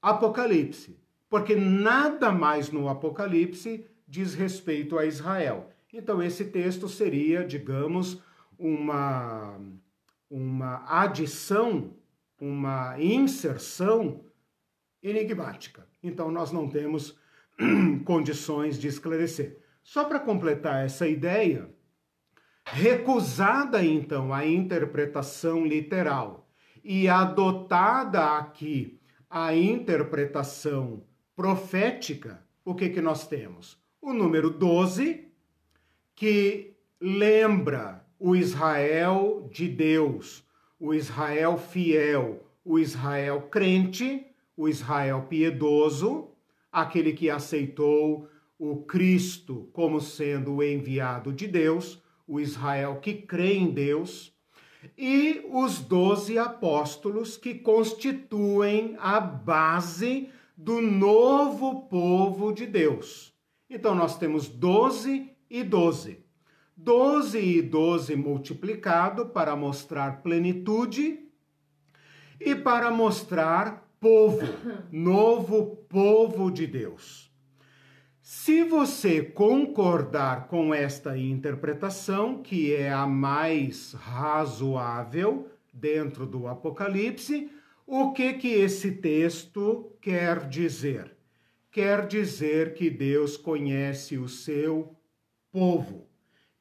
Apocalipse, porque nada mais no Apocalipse diz respeito a Israel. Então, esse texto seria, digamos, uma, uma adição, uma inserção enigmática. Então, nós não temos condições de esclarecer. Só para completar essa ideia, recusada então a interpretação literal e adotada aqui a interpretação profética, o que, que nós temos? O número 12, que lembra o Israel de Deus, o Israel fiel, o Israel crente, o Israel piedoso, aquele que aceitou o Cristo como sendo o enviado de Deus, o Israel que crê em Deus, e os doze apóstolos que constituem a base do novo povo de Deus. Então nós temos doze e doze. Doze e doze multiplicado para mostrar plenitude e para mostrar povo, novo povo de Deus. Se você concordar com esta interpretação, que é a mais razoável dentro do Apocalipse, o que que esse texto quer dizer? Quer dizer que Deus conhece o seu povo,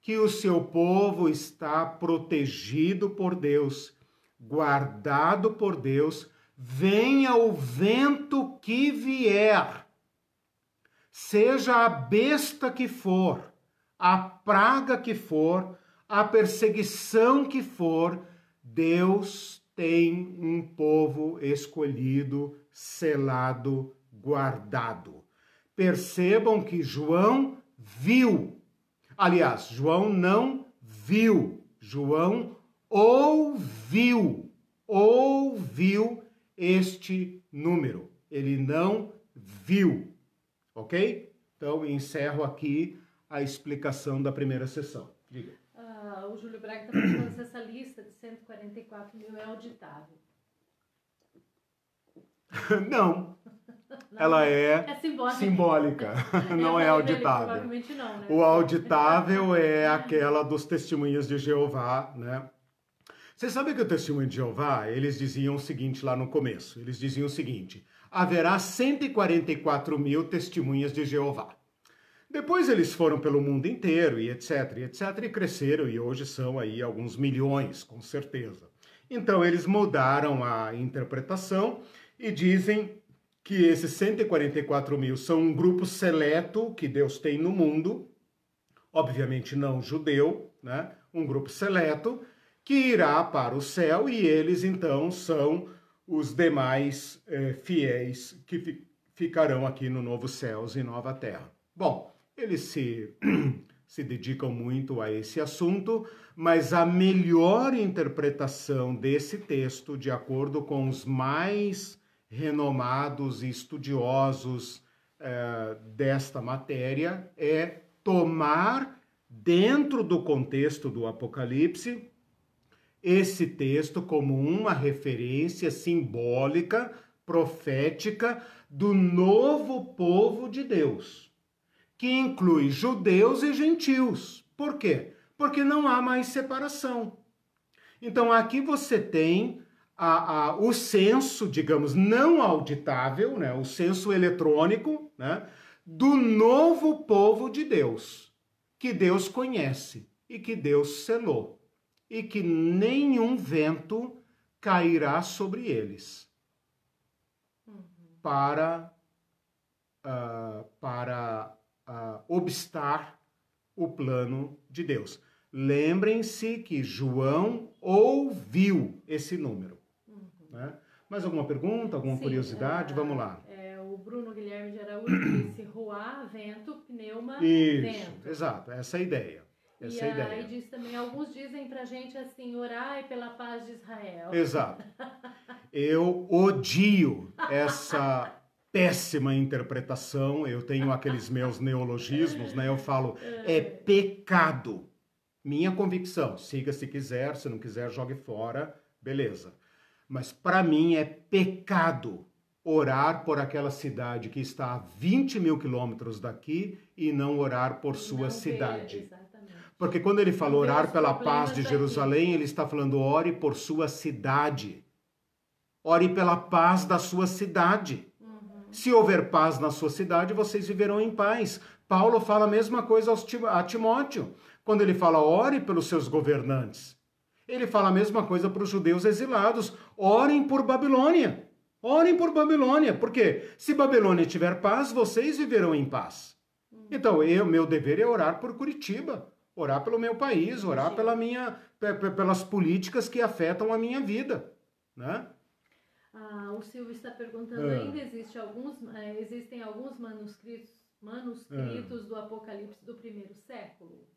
que o seu povo está protegido por Deus, guardado por Deus, venha o vento que vier seja a besta que for, a praga que for, a perseguição que for, Deus tem um povo escolhido, selado, guardado. Percebam que João viu. Aliás, João não viu, João ouviu, ouviu este número. Ele não viu ok? Então, encerro aqui a explicação da primeira sessão. Diga. Ah, o Júlio Braga está perguntando se essa lista de 144 mil é auditável. não. Não, ela é, é simbólica, simbólica. não é auditável. Não, né? O auditável é aquela dos testemunhos de Jeová, né? Você sabe que o testemunho de Jeová, eles diziam o seguinte lá no começo. Eles diziam o seguinte: haverá 144 mil testemunhas de Jeová. Depois eles foram pelo mundo inteiro e etc, e etc, e cresceram e hoje são aí alguns milhões, com certeza. Então eles mudaram a interpretação e dizem que esses 144 mil são um grupo seleto que Deus tem no mundo, obviamente não judeu, né? Um grupo seleto que irá para o céu e eles então são os demais eh, fiéis que fi ficarão aqui no novo céus e nova terra. Bom, eles se, se dedicam muito a esse assunto, mas a melhor interpretação desse texto, de acordo com os mais renomados e estudiosos eh, desta matéria, é tomar dentro do contexto do Apocalipse esse texto como uma referência simbólica, profética do novo povo de Deus, que inclui judeus e gentios. Por quê? Porque não há mais separação. Então aqui você tem a, a, o censo, digamos, não auditável, né, o censo eletrônico, né, do novo povo de Deus, que Deus conhece e que Deus selou e que nenhum vento cairá sobre eles uhum. para, uh, para uh, obstar o plano de Deus. Lembrem-se que João ouviu esse número. Mais alguma pergunta, alguma Sim, curiosidade? É, Vamos lá. É, o Bruno Guilherme de Araújo disse ruá, vento, pneuma, Isso, vento. Exato, essa é a ideia. Essa e é a ideia. aí diz também, alguns dizem pra gente assim, orai pela paz de Israel. Exato. Eu odio essa péssima interpretação. Eu tenho aqueles meus neologismos, né? Eu falo, é pecado. Minha convicção, siga se quiser, se não quiser, jogue fora, beleza. Mas para mim é pecado orar por aquela cidade que está a 20 mil quilômetros daqui e não orar por sua não cidade. Porque quando ele fala orar pela paz de Jerusalém, ele está falando ore por sua cidade. Ore pela paz da sua cidade. Uhum. Se houver paz na sua cidade, vocês viverão em paz. Paulo fala a mesma coisa a Timóteo, quando ele fala ore pelos seus governantes. Ele fala a mesma coisa para os judeus exilados: orem por Babilônia. Orem por Babilônia, porque se Babilônia tiver paz, vocês viverão em paz. Então, eu, meu dever é orar por Curitiba, orar pelo meu país, orar pela minha, pelas políticas que afetam a minha vida, né? Ah, o Silvio está perguntando, é. ainda existe alguns, é, existem alguns manuscritos, manuscritos é. do Apocalipse do primeiro século?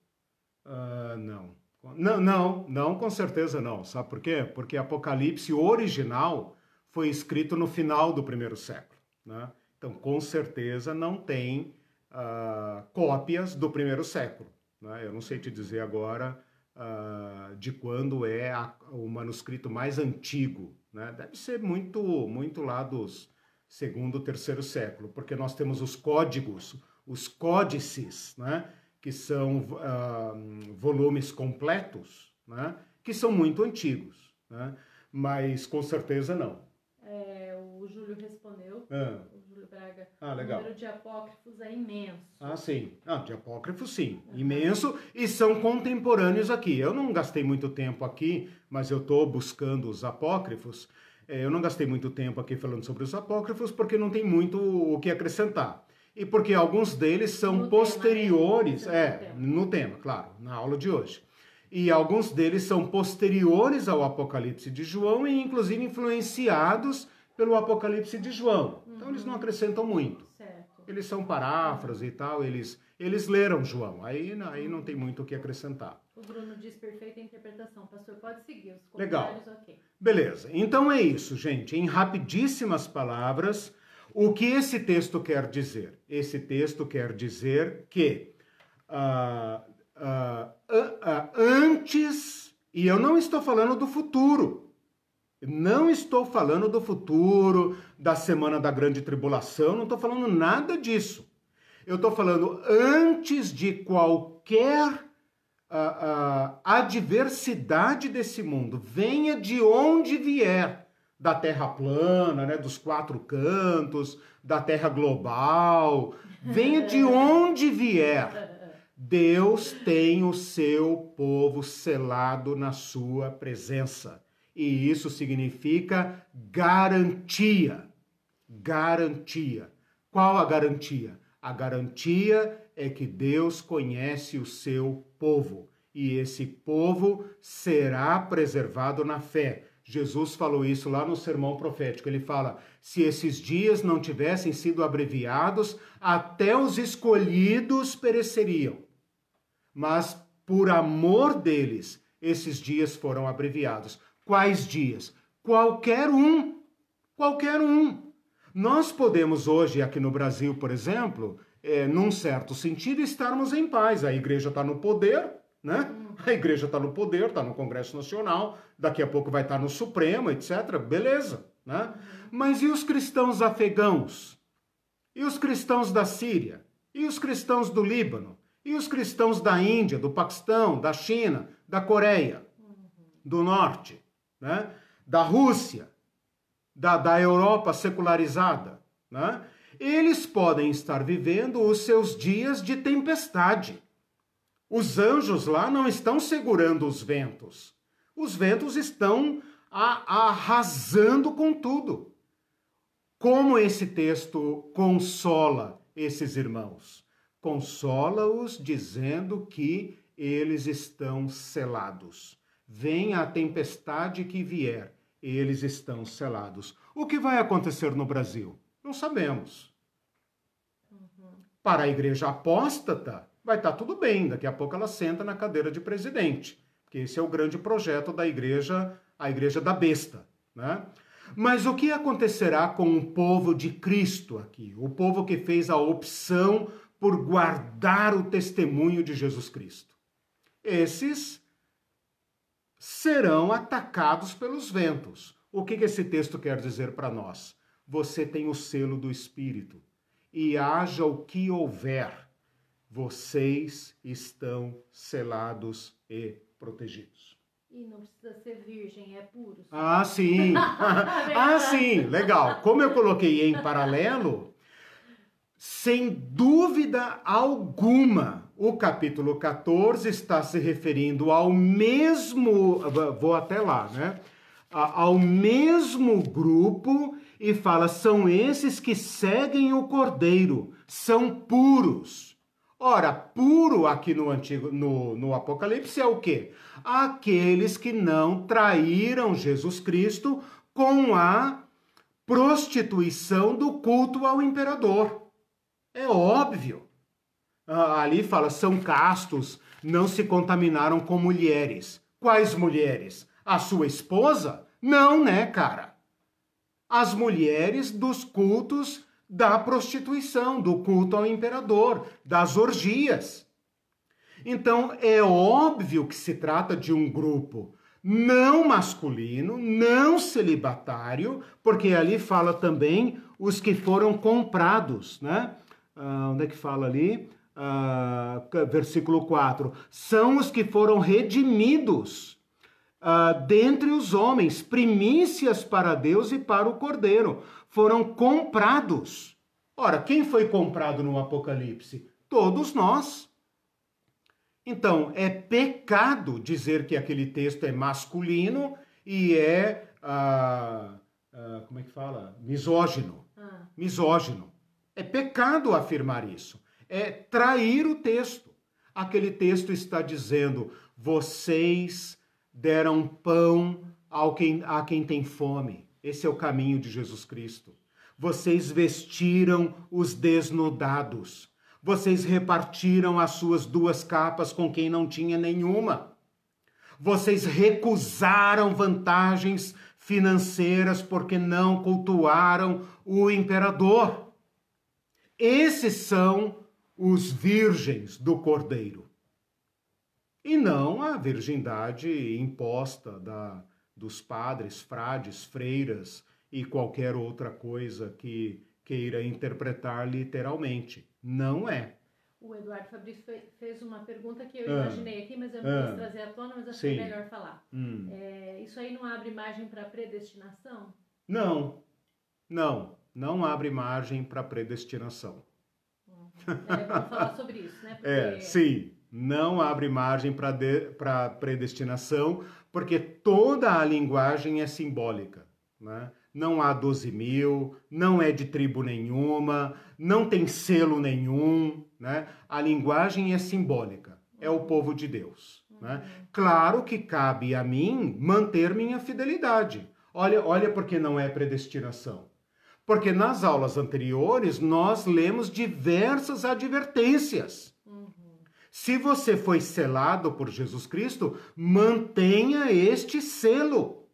Uh, não. Não, não, não, com certeza não. Sabe por quê? Porque Apocalipse original foi escrito no final do primeiro século. Né? Então, com certeza, não tem uh, cópias do primeiro século. Né? Eu não sei te dizer agora uh, de quando é a, o manuscrito mais antigo. Né? Deve ser muito, muito lá dos segundo, terceiro século, porque nós temos os códigos, os códices, né? que são uh, volumes completos, né? que são muito antigos. Né? Mas com certeza não. É, o Júlio respondeu. Ah. O Júlio Braga. Ah, legal. O número de apócrifos é imenso. Ah, sim. Ah, de apócrifos, sim. Uhum. Imenso. E são contemporâneos aqui. Eu não gastei muito tempo aqui, mas eu estou buscando os apócrifos. É, eu não gastei muito tempo aqui falando sobre os apócrifos porque não tem muito o que acrescentar. E porque alguns deles são no posteriores, tema, né? é, no tema, claro, na aula de hoje e alguns deles são posteriores ao Apocalipse de João e inclusive influenciados pelo Apocalipse de João. Então eles não uhum. acrescentam muito. Certo. Eles são paráfrases e tal, eles, eles leram João, aí, aí não tem muito o que acrescentar. O Bruno diz perfeita interpretação. Pastor, pode seguir os comentários, Legal. ok. Beleza, então é isso, gente. Em rapidíssimas palavras, o que esse texto quer dizer? Esse texto quer dizer que uh, uh, uh, antes, e eu não estou falando do futuro. Não estou falando do futuro, da semana da grande tribulação, não estou falando nada disso. Eu estou falando antes de qualquer uh, adversidade desse mundo, venha de onde vier, da terra plana, né, dos quatro cantos, da terra global, venha de onde vier. Deus tem o seu povo selado na sua presença. E isso significa garantia. Garantia. Qual a garantia? A garantia é que Deus conhece o seu povo e esse povo será preservado na fé. Jesus falou isso lá no sermão profético. Ele fala: se esses dias não tivessem sido abreviados, até os escolhidos pereceriam mas por amor deles, esses dias foram abreviados. Quais dias? Qualquer um. Qualquer um. Nós podemos hoje, aqui no Brasil, por exemplo, é, num certo sentido, estarmos em paz. A igreja está no poder, né? A igreja está no poder, está no Congresso Nacional, daqui a pouco vai estar no Supremo, etc. Beleza, né? Mas e os cristãos afegãos? E os cristãos da Síria? E os cristãos do Líbano? E os cristãos da Índia, do Paquistão, da China, da Coreia, do Norte, né? da Rússia, da, da Europa secularizada, né? eles podem estar vivendo os seus dias de tempestade. Os anjos lá não estão segurando os ventos. Os ventos estão arrasando com tudo. Como esse texto consola esses irmãos? consola-os dizendo que eles estão selados. Venha a tempestade que vier, eles estão selados. O que vai acontecer no Brasil? Não sabemos. Uhum. Para a igreja apóstata, vai estar tudo bem, daqui a pouco ela senta na cadeira de presidente, porque esse é o grande projeto da igreja, a igreja da besta, né? Mas o que acontecerá com o povo de Cristo aqui? O povo que fez a opção por guardar o testemunho de Jesus Cristo. Esses serão atacados pelos ventos. O que esse texto quer dizer para nós? você tem o selo do Espírito. E haja o que houver, vocês estão selados e protegidos. E não precisa ser virgem, é puro. Ah, sim. ah, sim, legal. Como eu coloquei em paralelo, sem dúvida alguma, o capítulo 14 está se referindo ao mesmo, vou até lá, né? Ao mesmo grupo e fala: são esses que seguem o cordeiro, são puros. Ora, puro aqui no antigo no, no Apocalipse é o quê? Aqueles que não traíram Jesus Cristo com a prostituição do culto ao imperador. É óbvio. Ah, ali fala, são castos, não se contaminaram com mulheres. Quais mulheres? A sua esposa? Não, né, cara? As mulheres dos cultos da prostituição, do culto ao imperador, das orgias. Então é óbvio que se trata de um grupo não masculino, não celibatário, porque ali fala também os que foram comprados, né? Ah, onde é que fala ali? Ah, versículo 4: são os que foram redimidos ah, dentre os homens, primícias para Deus e para o cordeiro foram comprados. Ora, quem foi comprado no Apocalipse? Todos nós. Então, é pecado dizer que aquele texto é masculino e é. Ah, ah, como é que fala? Misógino. Ah. Misógino. É pecado afirmar isso. É trair o texto. Aquele texto está dizendo: vocês deram pão ao quem, a quem tem fome. Esse é o caminho de Jesus Cristo. Vocês vestiram os desnudados. Vocês repartiram as suas duas capas com quem não tinha nenhuma. Vocês recusaram vantagens financeiras porque não cultuaram o imperador. Esses são os virgens do Cordeiro. E não a virgindade imposta da, dos padres, frades, freiras e qualquer outra coisa que queira interpretar literalmente. Não é. O Eduardo Fabrício fez uma pergunta que eu ah, imaginei aqui, mas eu não ah, quis trazer à tona, mas achei sim. melhor falar. Hum. É, isso aí não abre margem para predestinação? Não, não, não abre margem para predestinação. É, vamos falar sobre isso, né? Porque... É, sim, não abre margem para predestinação, porque toda a linguagem é simbólica. Né? Não há 12 mil, não é de tribo nenhuma, não tem selo nenhum. Né? A linguagem é simbólica, é o povo de Deus. Né? Claro que cabe a mim manter minha fidelidade. Olha, olha porque não é predestinação. Porque nas aulas anteriores nós lemos diversas advertências se você foi selado por Jesus Cristo, mantenha este selo.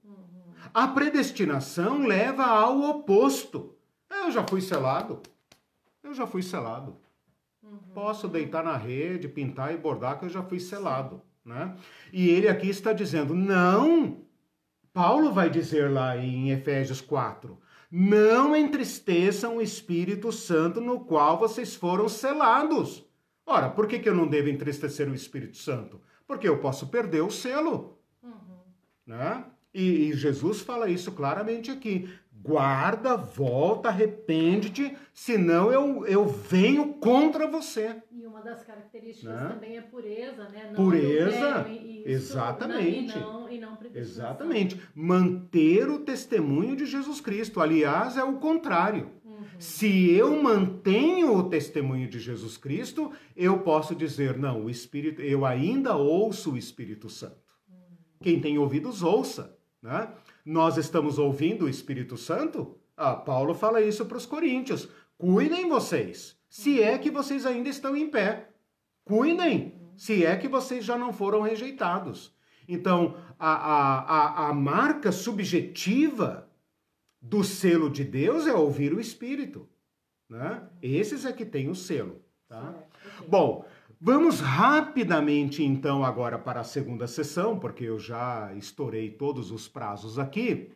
A predestinação leva ao oposto. Eu já fui selado. Eu já fui selado. Posso deitar na rede, pintar e bordar, que eu já fui selado. Né? E ele aqui está dizendo: não. Paulo vai dizer lá em Efésios 4: não entristeçam o Espírito Santo no qual vocês foram selados. Ora, por que, que eu não devo entristecer o Espírito Santo? Porque eu posso perder o selo. Uhum. Né? E, e, Jesus fala isso claramente aqui. Guarda, volta, arrepende-te, senão eu, eu venho contra você. E uma das características né? também é pureza, né? Não pureza, exatamente. Não, e não, e não exatamente. Manter o testemunho de Jesus Cristo. Aliás, é o contrário. Se eu mantenho o testemunho de Jesus Cristo, eu posso dizer, não, o Espírito, eu ainda ouço o Espírito Santo. Quem tem ouvidos, ouça. Né? Nós estamos ouvindo o Espírito Santo? Ah, Paulo fala isso para os coríntios. Cuidem vocês, se é que vocês ainda estão em pé. Cuidem, se é que vocês já não foram rejeitados. Então, a, a, a, a marca subjetiva do selo de Deus é ouvir o Espírito. Né? Esses é que tem o selo. Tá? Bom, vamos rapidamente então agora para a segunda sessão, porque eu já estourei todos os prazos aqui.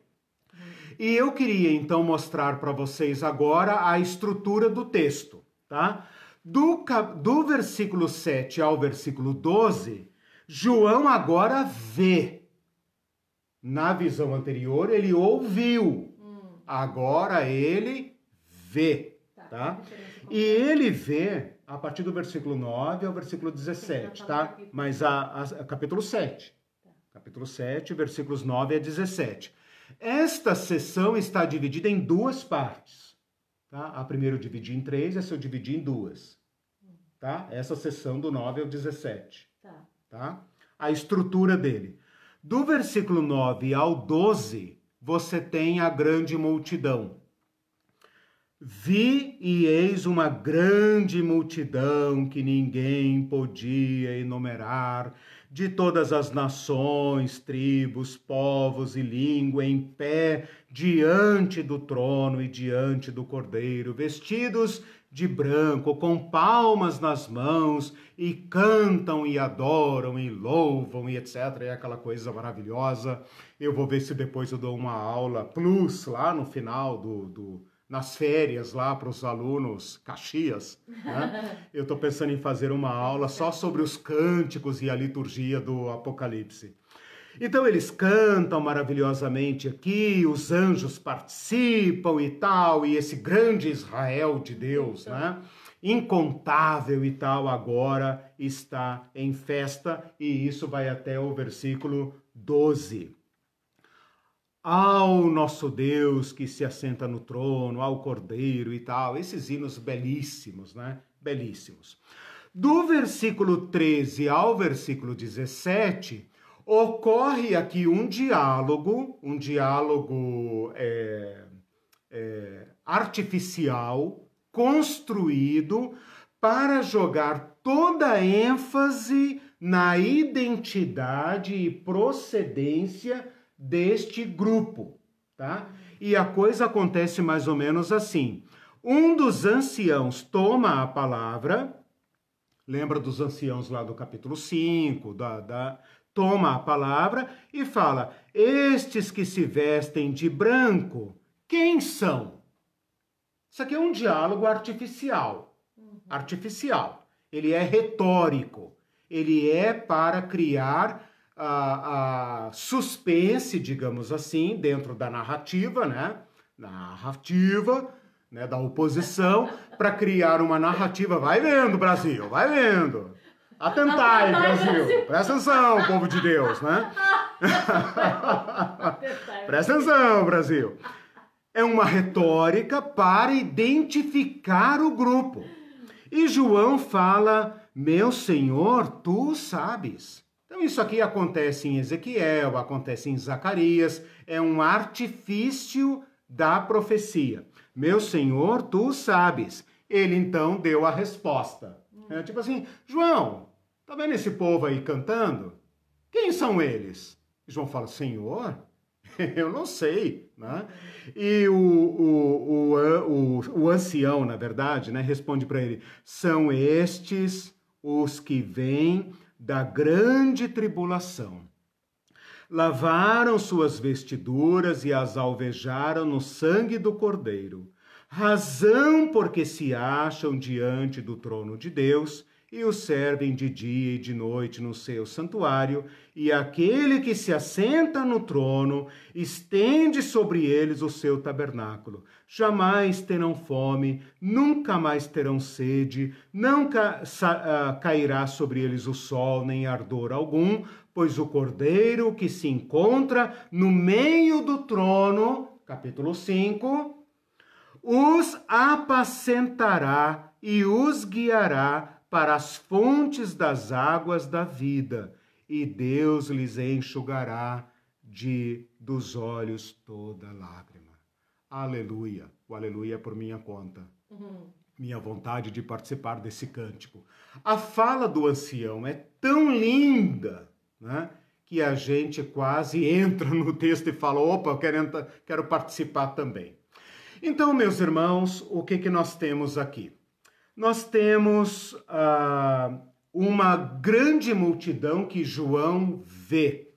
E eu queria então mostrar para vocês agora a estrutura do texto, tá? Do, do versículo 7 ao versículo 12, João agora vê. Na visão anterior, ele ouviu. Agora ele vê. Tá? tá? E ele vê a partir do versículo 9 ao versículo 17, tá? Mas a, a, a capítulo 7. Tá. Capítulo 7, versículos 9 a 17. Esta sessão está dividida em duas partes. Tá? A primeira eu dividi em três, essa eu dividi em duas. Tá? Essa sessão do 9 ao 17. Tá. tá? A estrutura dele. Do versículo 9 ao 12, você tem a grande multidão. Vi e eis uma grande multidão que ninguém podia enumerar, de todas as nações, tribos, povos e língua, em pé diante do trono e diante do cordeiro, vestidos de branco, com palmas nas mãos, e cantam e adoram e louvam e etc. É aquela coisa maravilhosa. Eu vou ver se depois eu dou uma aula plus lá no final do, do nas férias lá para os alunos Caxias. Né? Eu estou pensando em fazer uma aula só sobre os cânticos e a liturgia do Apocalipse. Então eles cantam maravilhosamente aqui, os anjos participam e tal, e esse grande Israel de Deus, né? Incontável e tal, agora está em festa, e isso vai até o versículo 12 ao nosso Deus que se assenta no trono, ao Cordeiro e tal, esses hinos belíssimos, né? Belíssimos. Do versículo 13 ao versículo 17, ocorre aqui um diálogo, um diálogo é, é, artificial, construído para jogar toda a ênfase na identidade e procedência deste grupo, tá? E a coisa acontece mais ou menos assim. Um dos anciãos toma a palavra, lembra dos anciãos lá do capítulo 5, da, da, toma a palavra e fala: Estes que se vestem de branco, quem são? Isso aqui é um diálogo artificial. Artificial. Ele é retórico. Ele é para criar a, a suspense, digamos assim, dentro da narrativa, né? Narrativa, né, da oposição, para criar uma narrativa. Vai vendo, Brasil, vai vendo. Atentai, Brasil. Presta atenção, povo de Deus, né? Presta atenção, Brasil. É uma retórica para identificar o grupo. E João fala: Meu Senhor, tu sabes. Então, isso aqui acontece em Ezequiel, acontece em Zacarias, é um artifício da profecia. Meu Senhor, tu sabes. Ele então deu a resposta. É tipo assim: João, tá vendo esse povo aí cantando? Quem são eles? João fala: Senhor, eu não sei. Né? E o, o, o, o, o ancião, na verdade, né, responde para ele: são estes os que vêm da grande tribulação. Lavaram suas vestiduras e as alvejaram no sangue do Cordeiro, razão porque se acham diante do trono de Deus e o servem de dia e de noite no seu santuário, e aquele que se assenta no trono estende sobre eles o seu tabernáculo. Jamais terão fome, nunca mais terão sede, nunca ah, cairá sobre eles o sol, nem ardor algum, pois o cordeiro que se encontra no meio do trono, capítulo 5, os apacentará e os guiará para as fontes das águas da vida, e Deus lhes enxugará de dos olhos toda lágrima. Aleluia. O aleluia é por minha conta. Uhum. Minha vontade de participar desse cântico. A fala do ancião é tão linda, né? Que a gente quase entra no texto e fala: opa, eu quero, quero participar também. Então, meus irmãos, o que, que nós temos aqui? Nós temos ah, uma grande multidão que João vê.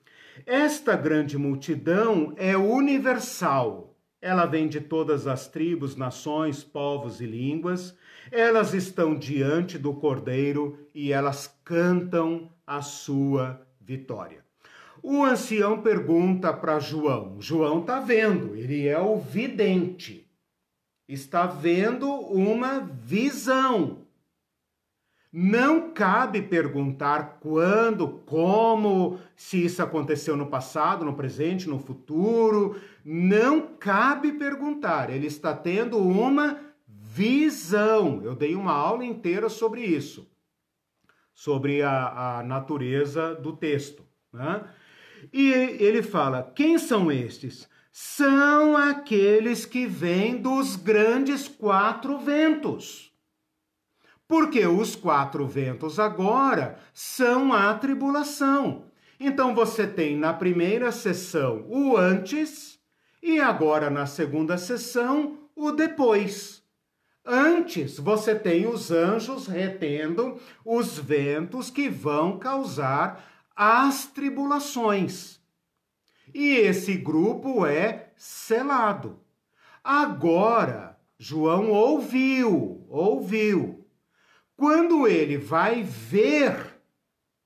esta grande multidão é universal. Ela vem de todas as tribos, nações, povos e línguas. Elas estão diante do Cordeiro e elas cantam a sua vitória. O ancião pergunta para João. João está vendo, ele é o vidente. Está vendo uma visão. Não cabe perguntar quando, como, se isso aconteceu no passado, no presente, no futuro. Não cabe perguntar. Ele está tendo uma visão. Eu dei uma aula inteira sobre isso, sobre a, a natureza do texto. Né? E ele fala: quem são estes? São aqueles que vêm dos grandes quatro ventos porque os quatro ventos agora são a tribulação. Então você tem na primeira sessão o antes e agora na segunda sessão o depois. Antes você tem os anjos retendo os ventos que vão causar as tribulações. E esse grupo é selado. Agora, João ouviu, ouviu quando ele vai ver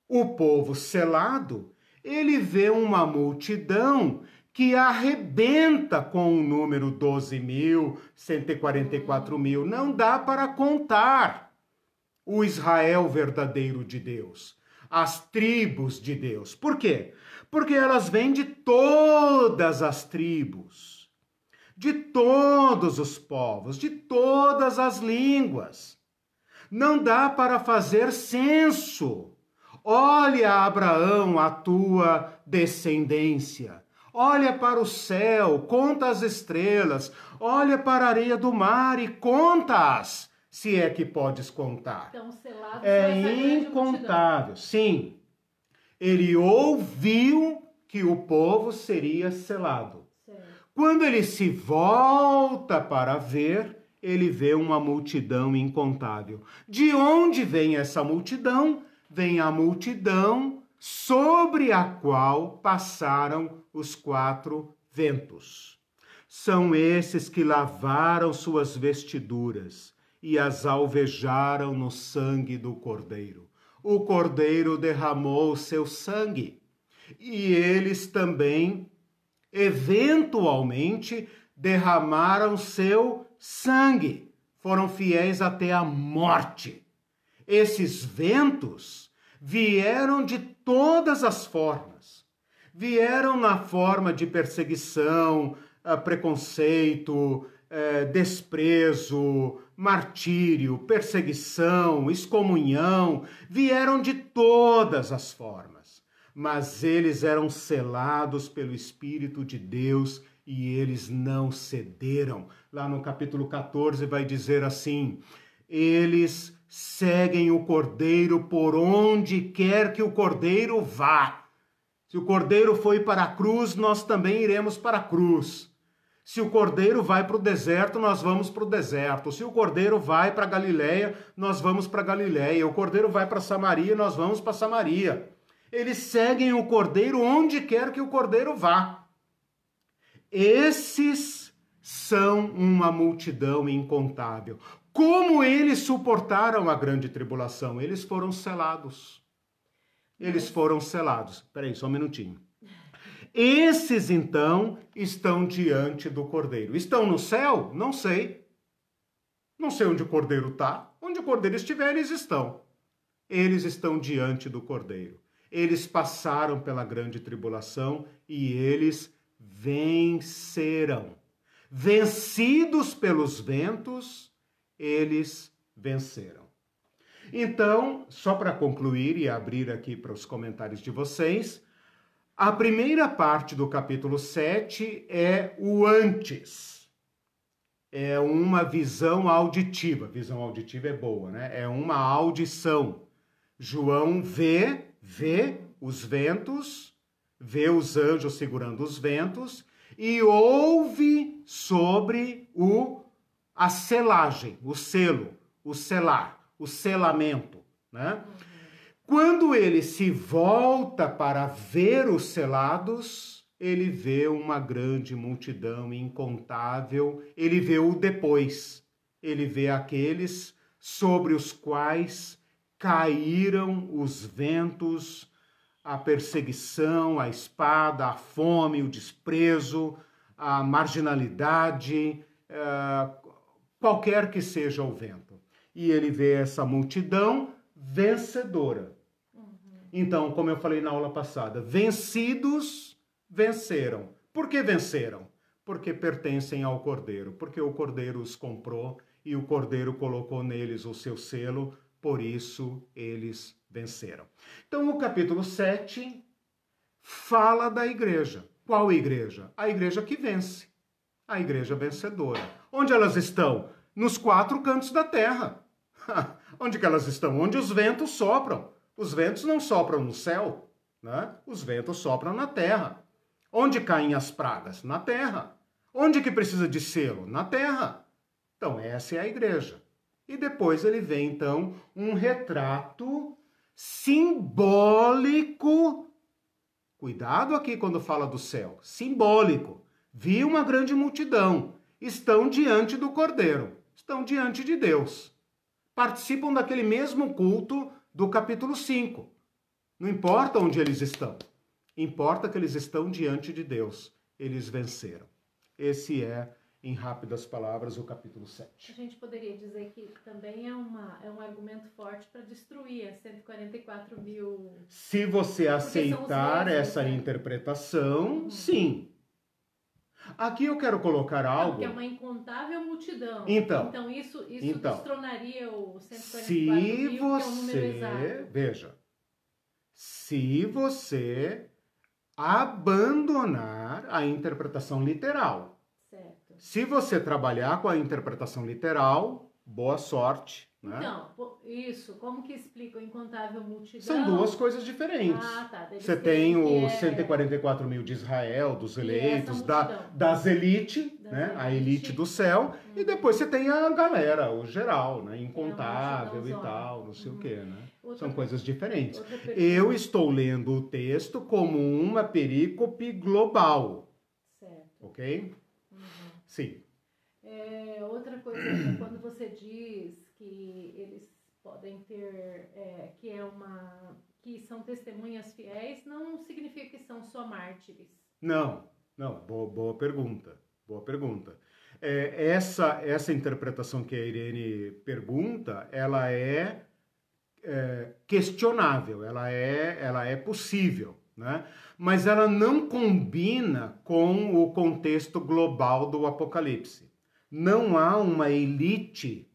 o povo selado, ele vê uma multidão que arrebenta com o número 12 mil, 144 mil. Não dá para contar o Israel verdadeiro de Deus, as tribos de Deus. Por quê? Porque elas vêm de todas as tribos, de todos os povos, de todas as línguas. Não dá para fazer censo. Olha, Abraão, a tua descendência. Olha para o céu, conta as estrelas. Olha para a areia do mar e conta-as, se é que podes contar. Então, selado é incontável. Sim. Ele ouviu que o povo seria selado. Certo. Quando ele se volta para ver, ele vê uma multidão incontável. De onde vem essa multidão? Vem a multidão sobre a qual passaram os quatro ventos. São esses que lavaram suas vestiduras e as alvejaram no sangue do Cordeiro. O Cordeiro derramou seu sangue e eles também, eventualmente, derramaram seu sangue, foram fiéis até a morte. Esses ventos vieram de todas as formas. Vieram na forma de perseguição, ah, preconceito, eh, desprezo, martírio, perseguição, excomunhão, vieram de todas as formas. Mas eles eram selados pelo Espírito de Deus e eles não cederam. Lá no capítulo 14 vai dizer assim: eles seguem o cordeiro por onde quer que o cordeiro vá. Se o cordeiro foi para a cruz, nós também iremos para a cruz. Se o cordeiro vai para o deserto, nós vamos para o deserto. Se o cordeiro vai para Galiléia, nós vamos para Galiléia. O cordeiro vai para Samaria, nós vamos para Samaria. Eles seguem o cordeiro onde quer que o cordeiro vá. Esses são uma multidão incontável. Como eles suportaram a grande tribulação? Eles foram selados. Eles foram selados. Peraí, só um minutinho. Esses então estão diante do cordeiro. Estão no céu? Não sei. Não sei onde o cordeiro está. Onde o cordeiro estiver, eles estão. Eles estão diante do cordeiro. Eles passaram pela grande tribulação e eles vencerão. Vencidos pelos ventos, eles venceram. Então, só para concluir e abrir aqui para os comentários de vocês, a primeira parte do capítulo 7 é o antes. É uma visão auditiva. Visão auditiva é boa, né? É uma audição. João vê, vê os ventos vê os anjos segurando os ventos e ouve sobre o a selagem, o selo, o selar, o selamento, né? Quando ele se volta para ver os selados, ele vê uma grande multidão incontável, ele vê o depois, ele vê aqueles sobre os quais caíram os ventos, a perseguição, a espada, a fome, o desprezo, a marginalidade, eh, qualquer que seja o vento. E ele vê essa multidão vencedora. Então, como eu falei na aula passada, vencidos venceram. Por que venceram? Porque pertencem ao Cordeiro, porque o Cordeiro os comprou e o Cordeiro colocou neles o seu selo, por isso eles venceram. Então, o capítulo 7 fala da igreja. Qual igreja? A igreja que vence, a igreja vencedora. Onde elas estão? Nos quatro cantos da terra. Onde que elas estão? Onde os ventos sopram. Os ventos não sopram no céu, né? Os ventos sopram na terra. Onde caem as pragas? Na terra. Onde que precisa de selo? Na terra. Então, essa é a igreja. E depois ele vê, então, um retrato simbólico. Cuidado aqui quando fala do céu. Simbólico. Vi uma grande multidão. Estão diante do Cordeiro. Estão diante de Deus. Participam daquele mesmo culto do capítulo 5. Não importa onde eles estão, importa que eles estão diante de Deus. Eles venceram. Esse é, em rápidas palavras, o capítulo 7. A gente poderia dizer que também é, uma, é um argumento forte para destruir as 144 mil. Se você aceitar mesmos, essa né? interpretação, uhum. sim. Aqui eu quero colocar algo. Porque é uma incontável multidão. Então, então isso, isso então, destronaria o 144 se mil, você, que é um. Veja, se você abandonar a interpretação literal. Certo. Se você trabalhar com a interpretação literal, boa sorte. Né? Então, isso, como que explica o incontável multidão? São duas coisas diferentes. Ah, tá. Você tem os é... 144 mil de Israel, dos eleitos, da, das elites, né? a elite do céu, hum. e depois você tem a galera, o geral, né? incontável e tal, não sei o quê. Né? Outra, São coisas diferentes. Eu estou lendo o texto como uma perícope global. Certo. Ok? Uhum. Sim. É, coisa, quando você diz que eles podem ter, é, que é uma, que são testemunhas fiéis, não significa que são só mártires. Não, não, boa, boa pergunta, boa pergunta. É, essa, essa interpretação que a Irene pergunta, ela é, é questionável, ela é, ela é possível, né? mas ela não combina com o contexto global do Apocalipse. Não há uma elite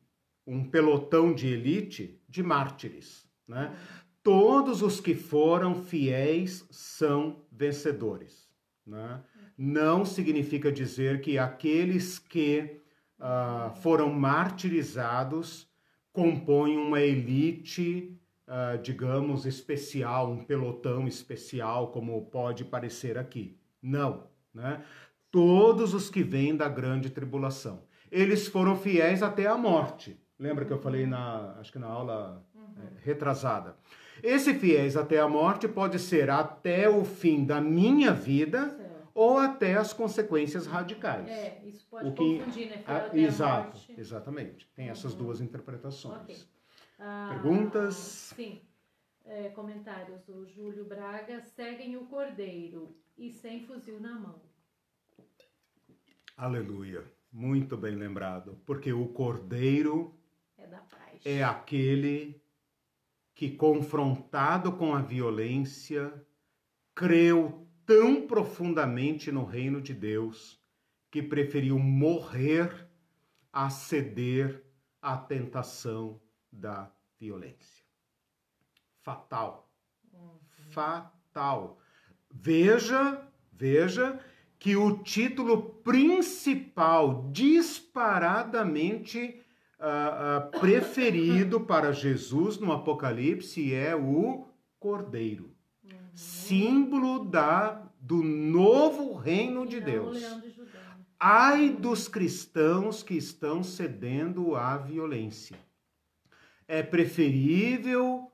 um pelotão de elite de mártires. Né? Todos os que foram fiéis são vencedores. Né? Não significa dizer que aqueles que uh, foram martirizados compõem uma elite, uh, digamos, especial, um pelotão especial, como pode parecer aqui. Não. Né? Todos os que vêm da grande tribulação. Eles foram fiéis até a morte. Lembra que eu falei na, acho que na aula uhum. é, retrasada. Esse fiéis até a morte pode ser até o fim da minha vida certo. ou até as consequências radicais. É, isso pode o que, confundir, né? A, exato, essas Tem uhum. essas duas interpretações. Okay. Ah, Perguntas? Sim. É, comentários do Júlio Braga. Seguem o cordeiro e sem fuzil na mão. Aleluia. Muito bem lembrado. Porque o cordeiro é. É aquele que, confrontado com a violência, creu tão profundamente no reino de Deus que preferiu morrer a ceder à tentação da violência. Fatal. Uhum. Fatal. Veja, veja que o título principal, disparadamente uh, uh, preferido para Jesus no Apocalipse é o Cordeiro, uhum. símbolo da do novo reino de Deus. Ai dos cristãos que estão cedendo à violência. É preferível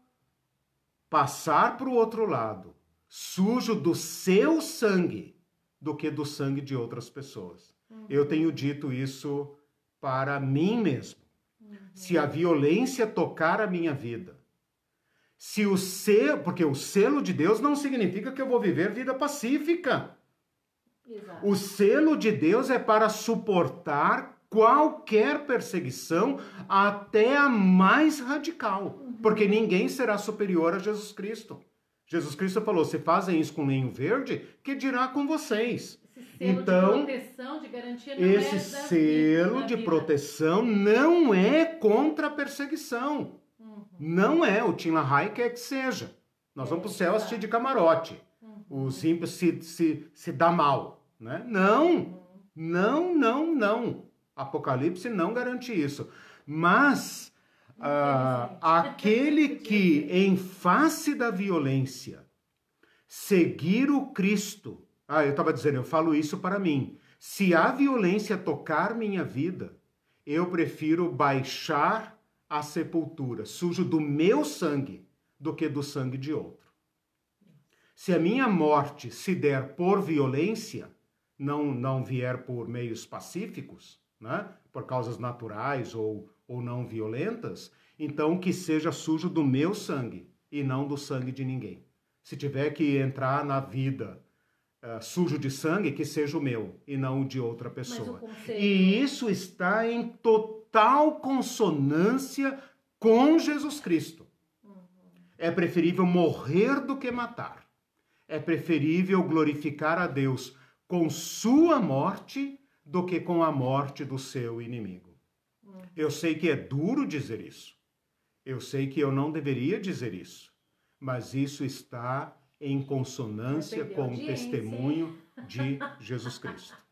passar para o outro lado, sujo do seu sangue, do que do sangue de outras pessoas. Uhum. Eu tenho dito isso para mim mesmo. Uhum. Se a violência tocar a minha vida, se o selo, porque o selo de Deus não significa que eu vou viver vida pacífica. Exato. O selo de Deus é para suportar qualquer perseguição, até a mais radical, uhum. porque ninguém será superior a Jesus Cristo. Jesus Cristo falou: se fazem isso com lenho verde, que dirá com vocês? então, de proteção, de garantia, não esse é selo vida, de vida. proteção não é contra a perseguição. Não é, o Tim LaHaye quer que seja. Nós é, vamos para o céu assistir de camarote. Uhum. Os ímpios se, se, se dá mal. Né? Não, uhum. não, não, não. Apocalipse não garante isso. Mas uh, aquele que, em face da violência, seguir o Cristo. Ah, eu estava dizendo, eu falo isso para mim. Se a violência tocar minha vida, eu prefiro baixar a sepultura, sujo do meu sangue, do que do sangue de outro. Se a minha morte se der por violência, não, não vier por meios pacíficos, né? por causas naturais ou, ou não violentas, então que seja sujo do meu sangue e não do sangue de ninguém. Se tiver que entrar na vida uh, sujo de sangue, que seja o meu e não o de outra pessoa. E isso está em total total consonância com Jesus Cristo. É preferível morrer do que matar. É preferível glorificar a Deus com sua morte do que com a morte do seu inimigo. Eu sei que é duro dizer isso. Eu sei que eu não deveria dizer isso. Mas isso está em consonância com o testemunho de Jesus Cristo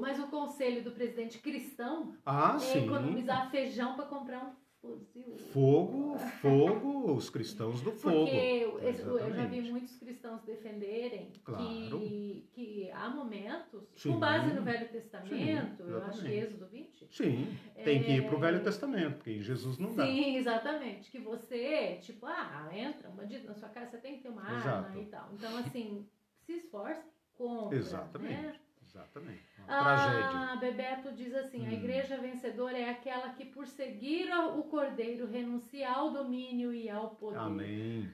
mas o conselho do presidente cristão ah, é sim. economizar feijão para comprar um fuzil. Fogo, fogo, os cristãos do fogo. Porque eu, eu já vi muitos cristãos defenderem claro. que, que há momentos, sim. com base no Velho Testamento, sim, eu acho que Êxodo 20. Sim, tem que ir para o Velho Testamento, porque Jesus não dá. Sim, exatamente. Que você, tipo, ah, entra um bandido na sua casa, você tem que ter uma Exato. arma e tal. Então, assim, se esforce, compra. Exatamente. Né? Exatamente. Uma ah, tragédia. Bebeto diz assim: hum. a igreja vencedora é aquela que, por seguir o cordeiro, renuncia ao domínio e ao poder. Amém.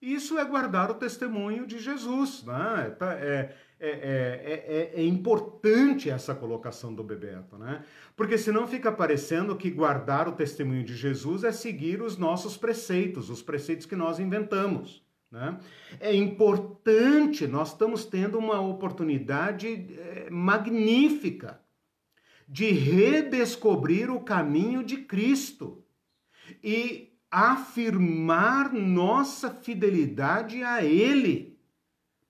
Isso é guardar o testemunho de Jesus. Né? Tá, é, é, é, é, importante essa colocação do Bebeto, né? Porque senão fica parecendo que guardar o testemunho de Jesus é seguir os nossos preceitos, os preceitos que nós inventamos. Né? É importante, nós estamos tendo uma oportunidade é, magnífica de redescobrir o caminho de Cristo e afirmar nossa fidelidade a Ele,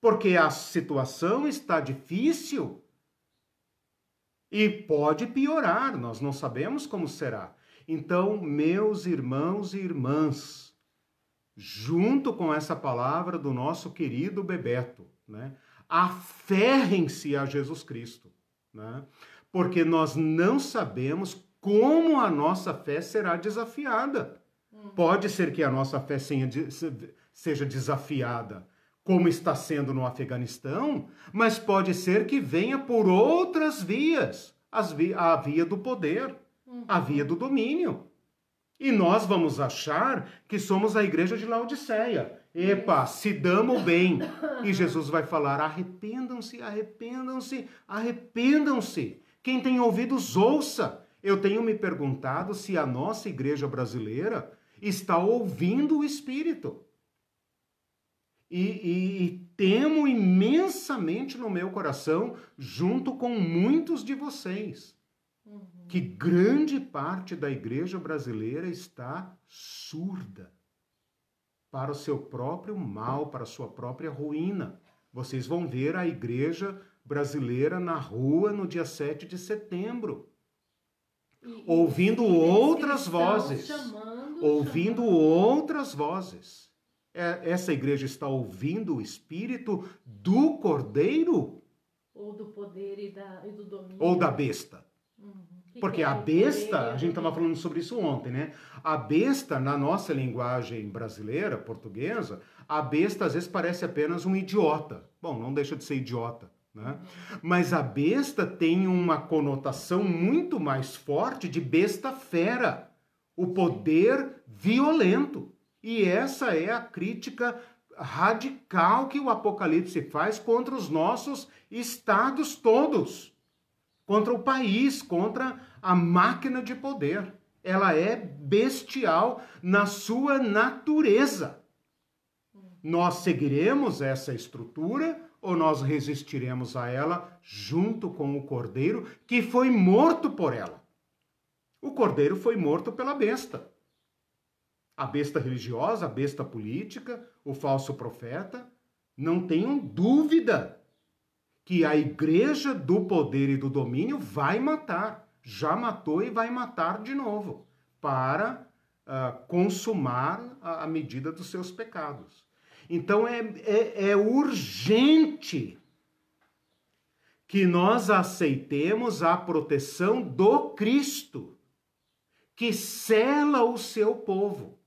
porque a situação está difícil e pode piorar, nós não sabemos como será. Então, meus irmãos e irmãs, junto com essa palavra do nosso querido Bebeto, né? Aferrem-se a Jesus Cristo, né? Porque nós não sabemos como a nossa fé será desafiada. Hum. Pode ser que a nossa fé seja desafiada, como está sendo no Afeganistão, mas pode ser que venha por outras vias, a via do poder, a via do domínio. E nós vamos achar que somos a igreja de Laodiceia. Epa, se damos bem. E Jesus vai falar: arrependam-se, arrependam-se, arrependam-se. Quem tem ouvidos, ouça. Eu tenho me perguntado se a nossa igreja brasileira está ouvindo o Espírito. E, e, e, temo imensamente no meu coração, junto com muitos de vocês, que grande parte da igreja brasileira está surda para o seu próprio mal, para a sua própria ruína. Vocês vão ver a igreja brasileira na rua no dia 7 de setembro. E, ouvindo e outras vozes. Chamando, ouvindo chamando. outras vozes. É, essa igreja está ouvindo o espírito do cordeiro? Ou do poder e, da, e do domínio. Ou da besta. Uhum Porque a besta, a gente estava falando sobre isso ontem, né? A besta, na nossa linguagem brasileira, portuguesa, a besta às vezes parece apenas um idiota. Bom, não deixa de ser idiota, né? Mas a besta tem uma conotação muito mais forte de besta fera, o poder violento. E essa é a crítica radical que o Apocalipse faz contra os nossos estados todos, contra o país, contra a máquina de poder. Ela é bestial na sua natureza. Nós seguiremos essa estrutura ou nós resistiremos a ela junto com o cordeiro que foi morto por ela? O cordeiro foi morto pela besta. A besta religiosa, a besta política, o falso profeta, não tenham dúvida que a igreja do poder e do domínio vai matar, já matou e vai matar de novo, para uh, consumar a, a medida dos seus pecados. Então é, é, é urgente que nós aceitemos a proteção do Cristo, que cela o seu povo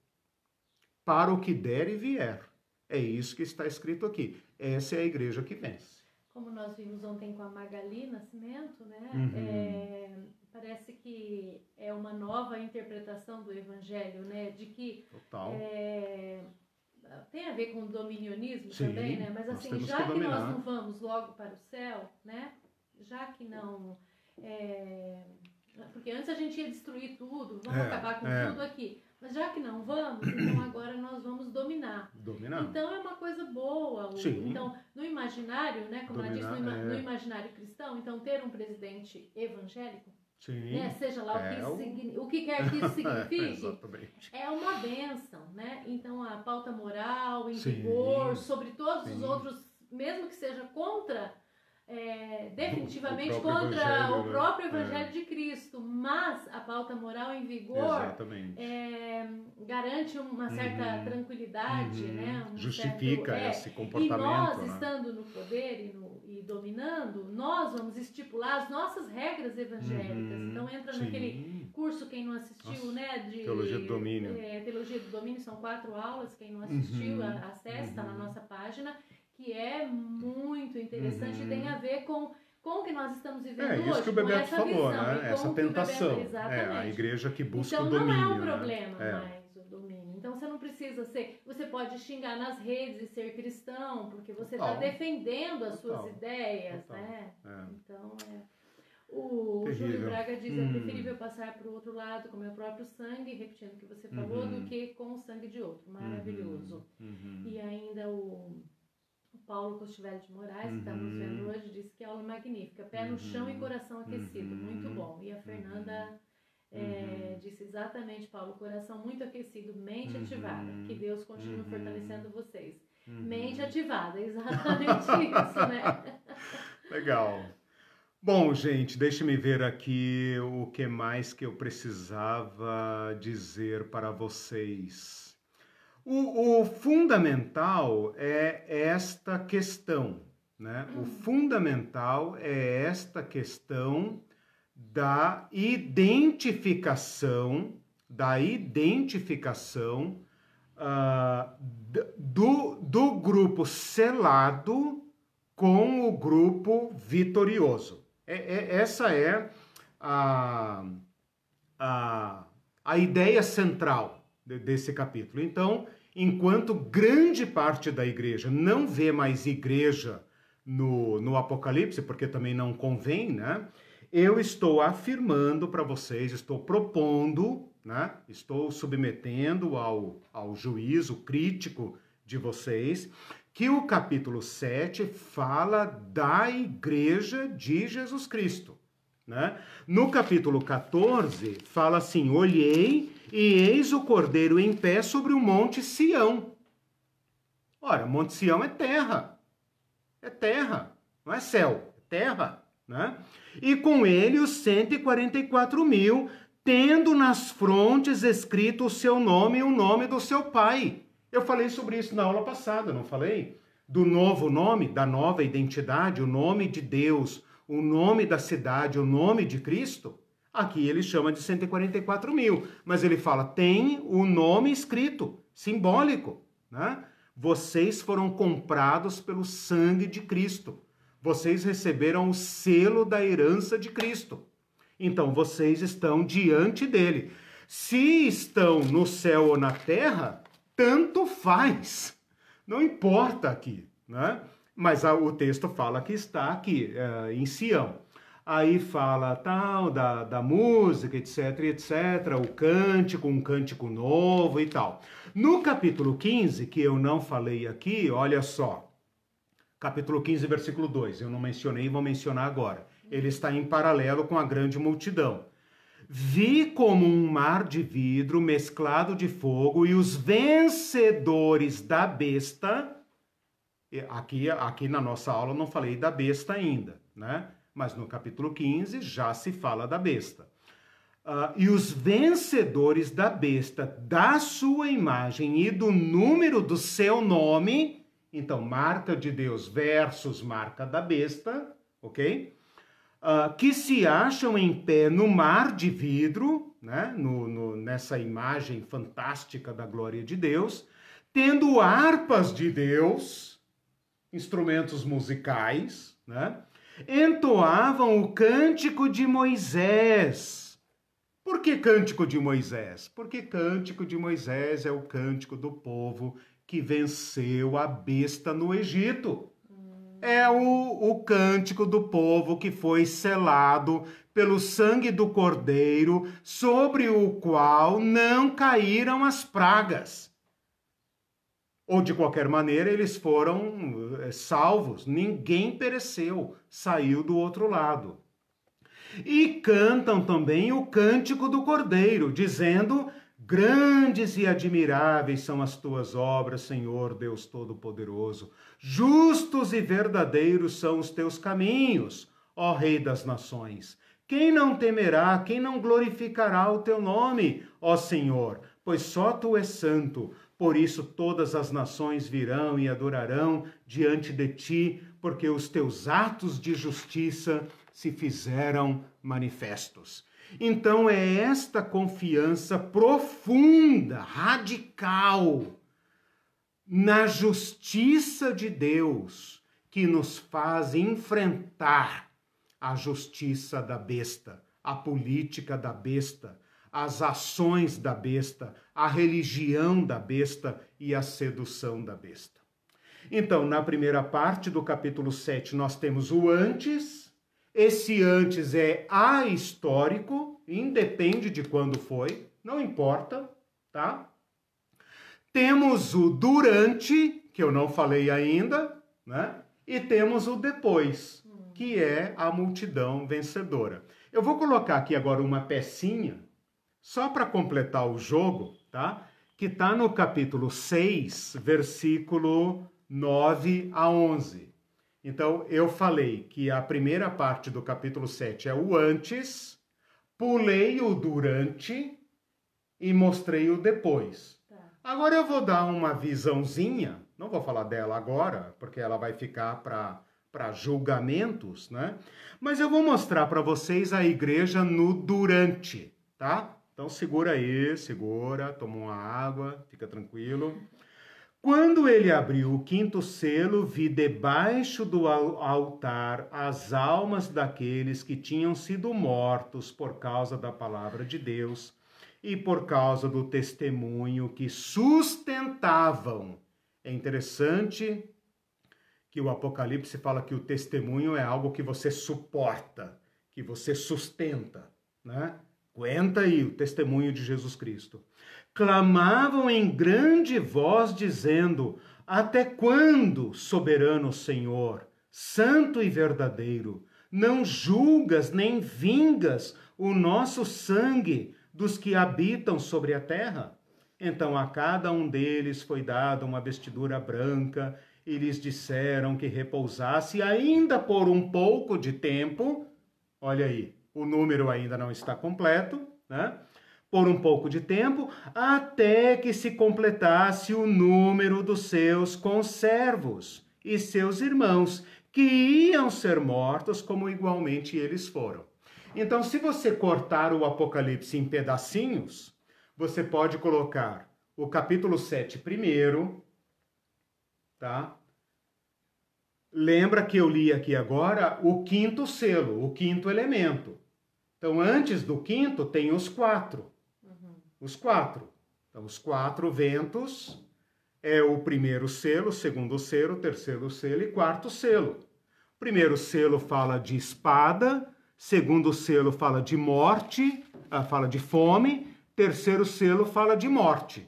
para o que der e vier. É isso que está escrito aqui. Essa é a igreja que vence. Como nós vimos ontem com a Magali Nascimento, né? Uhum. É, parece que é uma nova interpretação do Evangelho, né? De que Total. É, tem a ver com o dominionismo Sim, também, né? Mas assim, já que, que nós não vamos logo para o céu, né? Já que não. É... Porque antes a gente ia destruir tudo, vamos é, acabar com é. tudo aqui. Mas já que não vamos, então agora nós vamos dominar. Dominar. Então é uma coisa boa. Sim. Então, no imaginário, né, como dominar, ela disse, no, ima é. no imaginário cristão, então ter um presidente evangélico. Né? Seja lá é o, que, o... o que quer que isso signifique, é, é uma benção, né? Então a pauta moral, em Sim. vigor, sobre todos Sim. os outros, mesmo que seja contra é, definitivamente o contra o próprio né? Evangelho é. de Cristo, mas a pauta moral em vigor é, garante uma certa uhum. tranquilidade, uhum. né? Um Justifica certo, é, esse comportamento. E nós, né? estando no poder e, no, e, dominando, nós vamos estipular as nossas regras evangélicas. Uhum. Então entra Sim. naquele curso, quem não assistiu, Nossa. né? De Teologia do Domínio. É, Teologia do Domínio, são quatro aulas, quem não assistiu, uhum. acessa na uhum. nossa página que é muito interessante uhum. e tem a ver com com o que nós estamos vivendo é, hoje. É isso que o Bebeto falou, né? Essa tentação. Bebeto, é, a igreja que busca então, o domínio. Então não é um problema né? mais o domínio. Então você não precisa ser. Você pode xingar nas redes e ser cristão, porque você está defendendo as Total. suas ideias, Total. né? É. Então é. O Terrível. Júlio Braga diz: é hum. é preferível passar para o outro lado com o meu próprio sangue, repetindo o que você falou, uhum. do que com o sangue de outro. Maravilhoso. Uhum. Uhum. E ainda o Paulo Costivelli de Moraes, uhum. que estamos vendo hoje, disse que aula magnífica. Pé uhum. no chão e coração aquecido. Uhum. Muito bom. E a Fernanda é, uhum. disse exatamente, Paulo, coração muito aquecido, mente ativada. Que Deus continue fortalecendo vocês. Mente ativada, exatamente isso, né? Legal. Bom, gente, deixe-me ver aqui o que mais que eu precisava dizer para vocês. O, o fundamental é esta questão, né? O hum. fundamental é esta questão da identificação, da identificação uh, do, do grupo selado com o grupo vitorioso. É, é, essa é a, a, a ideia central desse capítulo. Então, enquanto grande parte da igreja não vê mais igreja no, no Apocalipse, porque também não convém, né? Eu estou afirmando para vocês, estou propondo, né? Estou submetendo ao, ao juízo crítico de vocês, que o capítulo 7 fala da igreja de Jesus Cristo. Né? No capítulo 14, fala assim: Olhei e eis o cordeiro em pé sobre o monte Sião. Ora, Monte Sião é terra. É terra, não é céu, é terra. Né? E com ele os 144 mil, tendo nas frontes escrito o seu nome e o nome do seu pai. Eu falei sobre isso na aula passada, não falei? Do novo nome, da nova identidade, o nome de Deus, o nome da cidade, o nome de Cristo. Aqui ele chama de 144 mil, mas ele fala, tem o nome escrito, simbólico, né? Vocês foram comprados pelo sangue de Cristo. Vocês receberam o selo da herança de Cristo. Então vocês estão diante dele. Se estão no céu ou na terra, tanto faz. Não importa aqui, né? Mas o texto fala que está aqui, é, em Sião aí fala tal da, da música, etc, etc, o cântico, um cântico novo e tal. No capítulo 15, que eu não falei aqui, olha só, capítulo 15, versículo 2, eu não mencionei, vou mencionar agora. Ele está em paralelo com a grande multidão. Vi como um mar de vidro mesclado de fogo e os vencedores da besta. Aqui, aqui na nossa aula eu não falei da besta ainda, né? Mas no capítulo 15 já se fala da besta. Uh, e os vencedores da besta, da sua imagem e do número do seu nome, então marca de Deus versus marca da besta, ok? Uh, que se acham em pé no mar de vidro, né? No, no, nessa imagem fantástica da glória de Deus, tendo harpas de Deus, instrumentos musicais, né? Entoavam o cântico de Moisés. Por que cântico de Moisés? Porque cântico de Moisés é o cântico do povo que venceu a besta no Egito. É o, o cântico do povo que foi selado pelo sangue do cordeiro, sobre o qual não caíram as pragas ou de qualquer maneira eles foram eh, salvos, ninguém pereceu, saiu do outro lado. E cantam também o cântico do Cordeiro, dizendo: Grandes e admiráveis são as tuas obras, Senhor Deus Todo-Poderoso. Justos e verdadeiros são os teus caminhos, ó Rei das Nações. Quem não temerá, quem não glorificará o teu nome, ó Senhor? Pois só tu és santo. Por isso todas as nações virão e adorarão diante de ti, porque os teus atos de justiça se fizeram manifestos. Então é esta confiança profunda, radical, na justiça de Deus que nos faz enfrentar a justiça da besta, a política da besta, as ações da besta, a religião da besta e a sedução da besta. Então, na primeira parte do capítulo 7, nós temos o antes. Esse antes é ahistórico, independe de quando foi, não importa, tá? Temos o durante, que eu não falei ainda, né? E temos o depois, que é a multidão vencedora. Eu vou colocar aqui agora uma pecinha só para completar o jogo, tá? Que está no capítulo 6, versículo 9 a 11. Então, eu falei que a primeira parte do capítulo 7 é o antes, pulei o durante e mostrei o depois. Tá. Agora eu vou dar uma visãozinha, não vou falar dela agora, porque ela vai ficar para julgamentos, né? Mas eu vou mostrar para vocês a igreja no durante, tá? Então segura aí, segura, toma uma água, fica tranquilo. Quando ele abriu o quinto selo, vi debaixo do altar as almas daqueles que tinham sido mortos por causa da palavra de Deus e por causa do testemunho que sustentavam. É interessante que o Apocalipse fala que o testemunho é algo que você suporta, que você sustenta, né? Aguenta aí o testemunho de Jesus Cristo. Clamavam em grande voz, dizendo: Até quando, soberano Senhor, santo e verdadeiro, não julgas nem vingas o nosso sangue dos que habitam sobre a terra? Então a cada um deles foi dada uma vestidura branca, e lhes disseram que repousasse ainda por um pouco de tempo. Olha aí, o número ainda não está completo, né? Por um pouco de tempo, até que se completasse o número dos seus conservos e seus irmãos, que iam ser mortos como igualmente eles foram. Então, se você cortar o Apocalipse em pedacinhos, você pode colocar o capítulo 7 primeiro, tá? Lembra que eu li aqui agora o quinto selo, o quinto elemento. Então, antes do quinto, tem os quatro. Uhum. Os quatro. Então, os quatro ventos é o primeiro selo, segundo selo, terceiro selo e quarto selo. Primeiro selo fala de espada, segundo selo fala de morte, ah, fala de fome, terceiro selo fala de morte.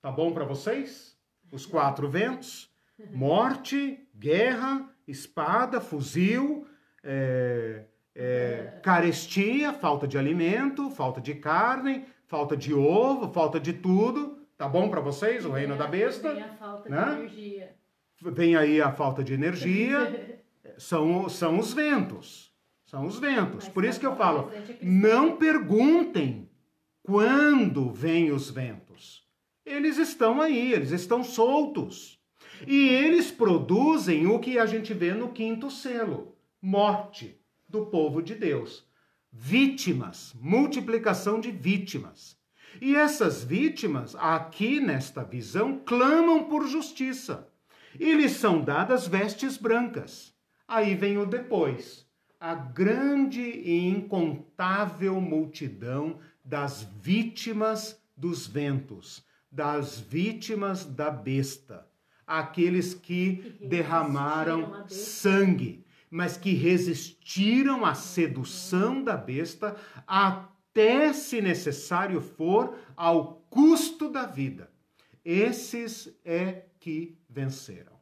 Tá bom para vocês? Os quatro ventos: morte, guerra, espada, fuzil, é, é, carestia, falta de alimento, falta de carne, falta de ovo, falta de tudo. Tá bom para vocês? O reino da besta. Vem a falta né? de energia. Vem aí a falta de energia. são, são os ventos. São os ventos. Mas Por isso que eu falo, não perguntem quando vêm os ventos. Eles estão aí, eles estão soltos. E eles produzem o que a gente vê no quinto selo: morte do povo de Deus. Vítimas, multiplicação de vítimas. E essas vítimas, aqui nesta visão, clamam por justiça. E lhes são dadas vestes brancas. Aí vem o depois. A grande e incontável multidão das vítimas dos ventos, das vítimas da besta, aqueles que, que derramaram sangue, mas que resistiram à sedução da besta até, se necessário for, ao custo da vida. Esses é que venceram.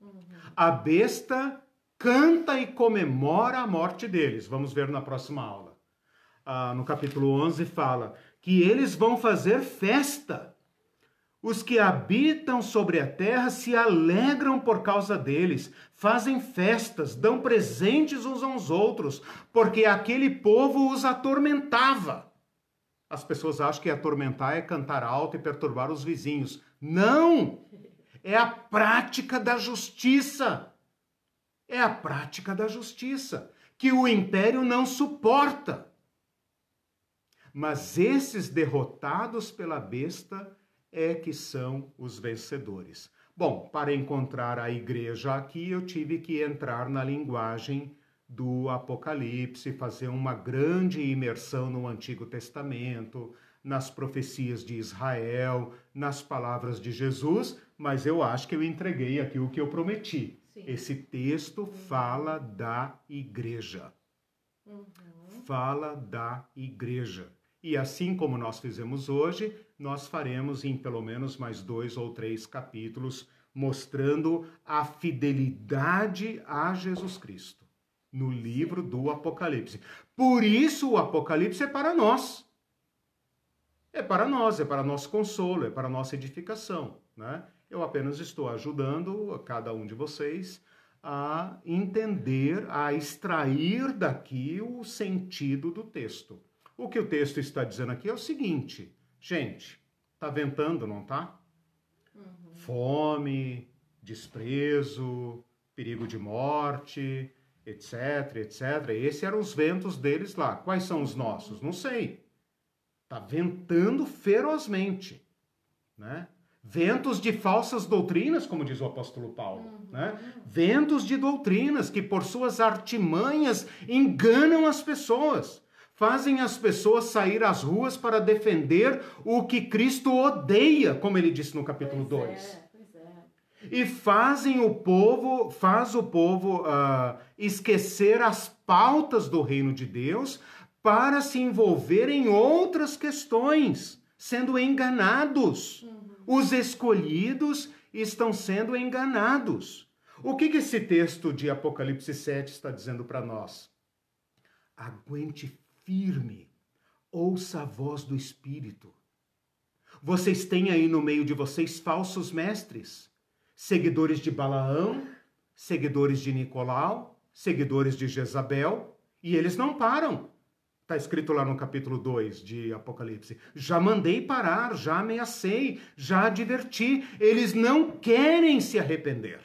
Uhum. A besta canta e comemora a morte deles. Vamos ver na próxima aula. Ah, no capítulo 11 fala que eles vão fazer festa. Os que habitam sobre a terra se alegram por causa deles, fazem festas, dão presentes uns aos outros, porque aquele povo os atormentava. As pessoas acham que atormentar é cantar alto e perturbar os vizinhos. Não! É a prática da justiça. É a prática da justiça que o império não suporta. Mas esses derrotados pela besta é que são os vencedores. Bom, para encontrar a igreja aqui, eu tive que entrar na linguagem do Apocalipse, fazer uma grande imersão no Antigo Testamento, nas profecias de Israel, nas palavras de Jesus, mas eu acho que eu entreguei aqui o que eu prometi. Sim. Esse texto uhum. fala da igreja. Uhum. Fala da igreja. E assim como nós fizemos hoje, nós faremos em pelo menos mais dois ou três capítulos mostrando a fidelidade a Jesus Cristo no livro do Apocalipse. Por isso o Apocalipse é para nós. É para nós, é para nosso consolo, é para nossa edificação, né? Eu apenas estou ajudando cada um de vocês a entender, a extrair daqui o sentido do texto. O que o texto está dizendo aqui é o seguinte, gente, tá ventando, não tá? Uhum. Fome, desprezo, perigo de morte, etc, etc. Esses eram os ventos deles lá. Quais são os nossos? Não sei. Tá ventando ferozmente, né? ventos de falsas doutrinas, como diz o apóstolo Paulo, uhum. né? Ventos de doutrinas que por suas artimanhas enganam as pessoas, fazem as pessoas sair às ruas para defender o que Cristo odeia, como ele disse no capítulo 2. É, é. E fazem o povo, faz o povo uh, esquecer as pautas do reino de Deus para se envolver em outras questões, sendo enganados. Uhum os escolhidos estão sendo enganados. O que, que esse texto de Apocalipse 7 está dizendo para nós? Aguente firme, ouça a voz do Espírito. Vocês têm aí no meio de vocês falsos mestres, seguidores de Balaão, seguidores de Nicolau, seguidores de Jezabel, e eles não param. Está escrito lá no capítulo 2 de Apocalipse. Já mandei parar, já ameacei, já adverti. Eles não querem se arrepender.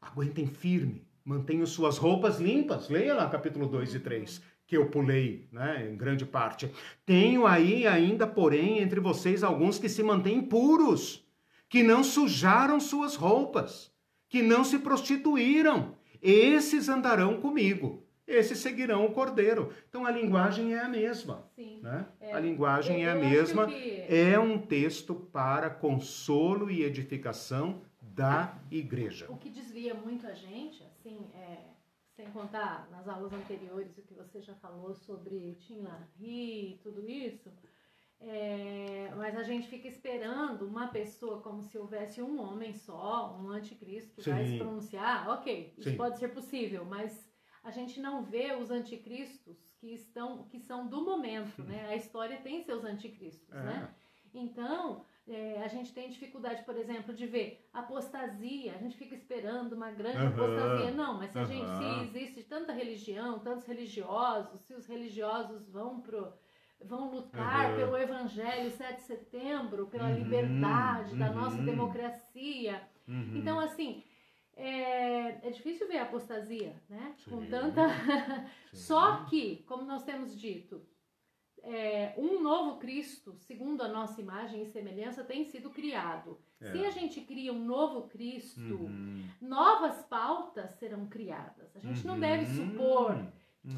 Aguentem firme, mantenham suas roupas limpas. Leia lá capítulo 2 e 3, que eu pulei, né, em grande parte. Tenho aí ainda, porém, entre vocês alguns que se mantêm puros, que não sujaram suas roupas, que não se prostituíram. Esses andarão comigo esses seguirão o cordeiro. Então a linguagem é a mesma. Sim. Né? É, a linguagem eu- é a mesma. que- É um texto para consolo e edificação da igreja. O que desvia muito a gente, assim, é, sem contar nas aulas anteriores o que você já falou sobre Tim LaHaye e tudo isso, é, mas a gente fica esperando uma pessoa como se houvesse um homem só, um anticristo que vai Sim. se pronunciar. Ok, isso Sim. pode ser possível, mas a gente não vê os anticristos que estão que são do momento, né? A história tem seus anticristos, É. né? Então, é, a gente tem dificuldade, por exemplo, de ver apostasia. A gente fica esperando uma grande Aham. apostasia. Não, mas se, a gente, Aham. se existe tanta religião, tantos religiosos, se os religiosos vão pro vão lutar Aham. pelo evangelho 7 de setembro, pela Uhum, liberdade da uhum. nossa democracia. Uhum. Então, assim, é, é difícil ver a apostasia, né? Com Sim. tanta. Sim. Só que, como nós temos dito, é, um novo Cristo, segundo a nossa imagem e semelhança, tem sido criado. É. Se a gente cria um novo Cristo, Uhum. novas pautas serão criadas. A gente não deve Uhum. supor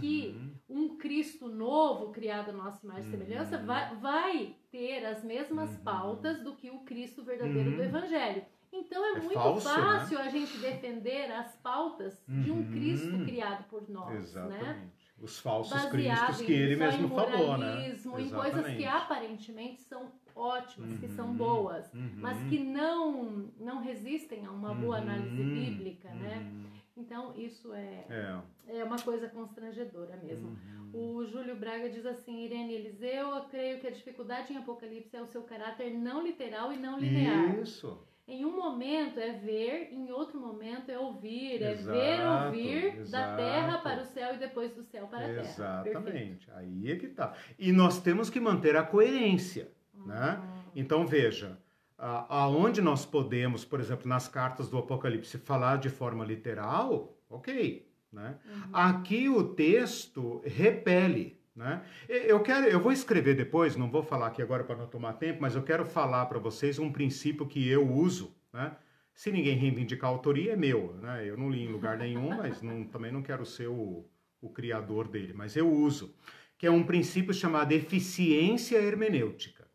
que Uhum. um Cristo novo, criado à nossa imagem e semelhança, Uhum. vai, vai ter as mesmas Uhum. pautas do que o Cristo verdadeiro Uhum. do Evangelho. Então é, É muito falso, né? fácil a gente defender as pautas de um Uhum. Cristo criado por nós, né? Os falsos Baseado cristos que ele mesmo falou, né? em coisas que aparentemente são ótimas, que são Uhum. boas, Uhum. mas que não não resistem a uma boa análise Uhum. bíblica, né? Uhum. Então isso é, É. é uma coisa constrangedora mesmo. Uhum. O Júlio Braga diz assim, Irene Eliseu, eu creio que a dificuldade em Apocalipse é o seu caráter não literal e não linear. Isso. Em um momento é ver, em outro momento é ouvir, é Exato, ver, ouvir da exato. terra para o céu e depois do céu para a terra. Perfeito. Exatamente. Aí é que tá. E nós temos que manter a coerência, né? Uhum. Então veja, aonde nós podemos, por exemplo, nas cartas do Apocalipse falar de forma literal, ok, né? Uhum. Aqui o texto repele, né? Eu quero, eu vou escrever depois, não vou falar aqui agora para não tomar tempo, mas eu quero falar para vocês um princípio que eu uso, né? Se ninguém reivindicar a autoria, é meu, né? Eu não li em lugar nenhum, mas não- também não quero ser o, o criador dele, mas eu uso, que é um princípio chamado eficiência hermenêutica.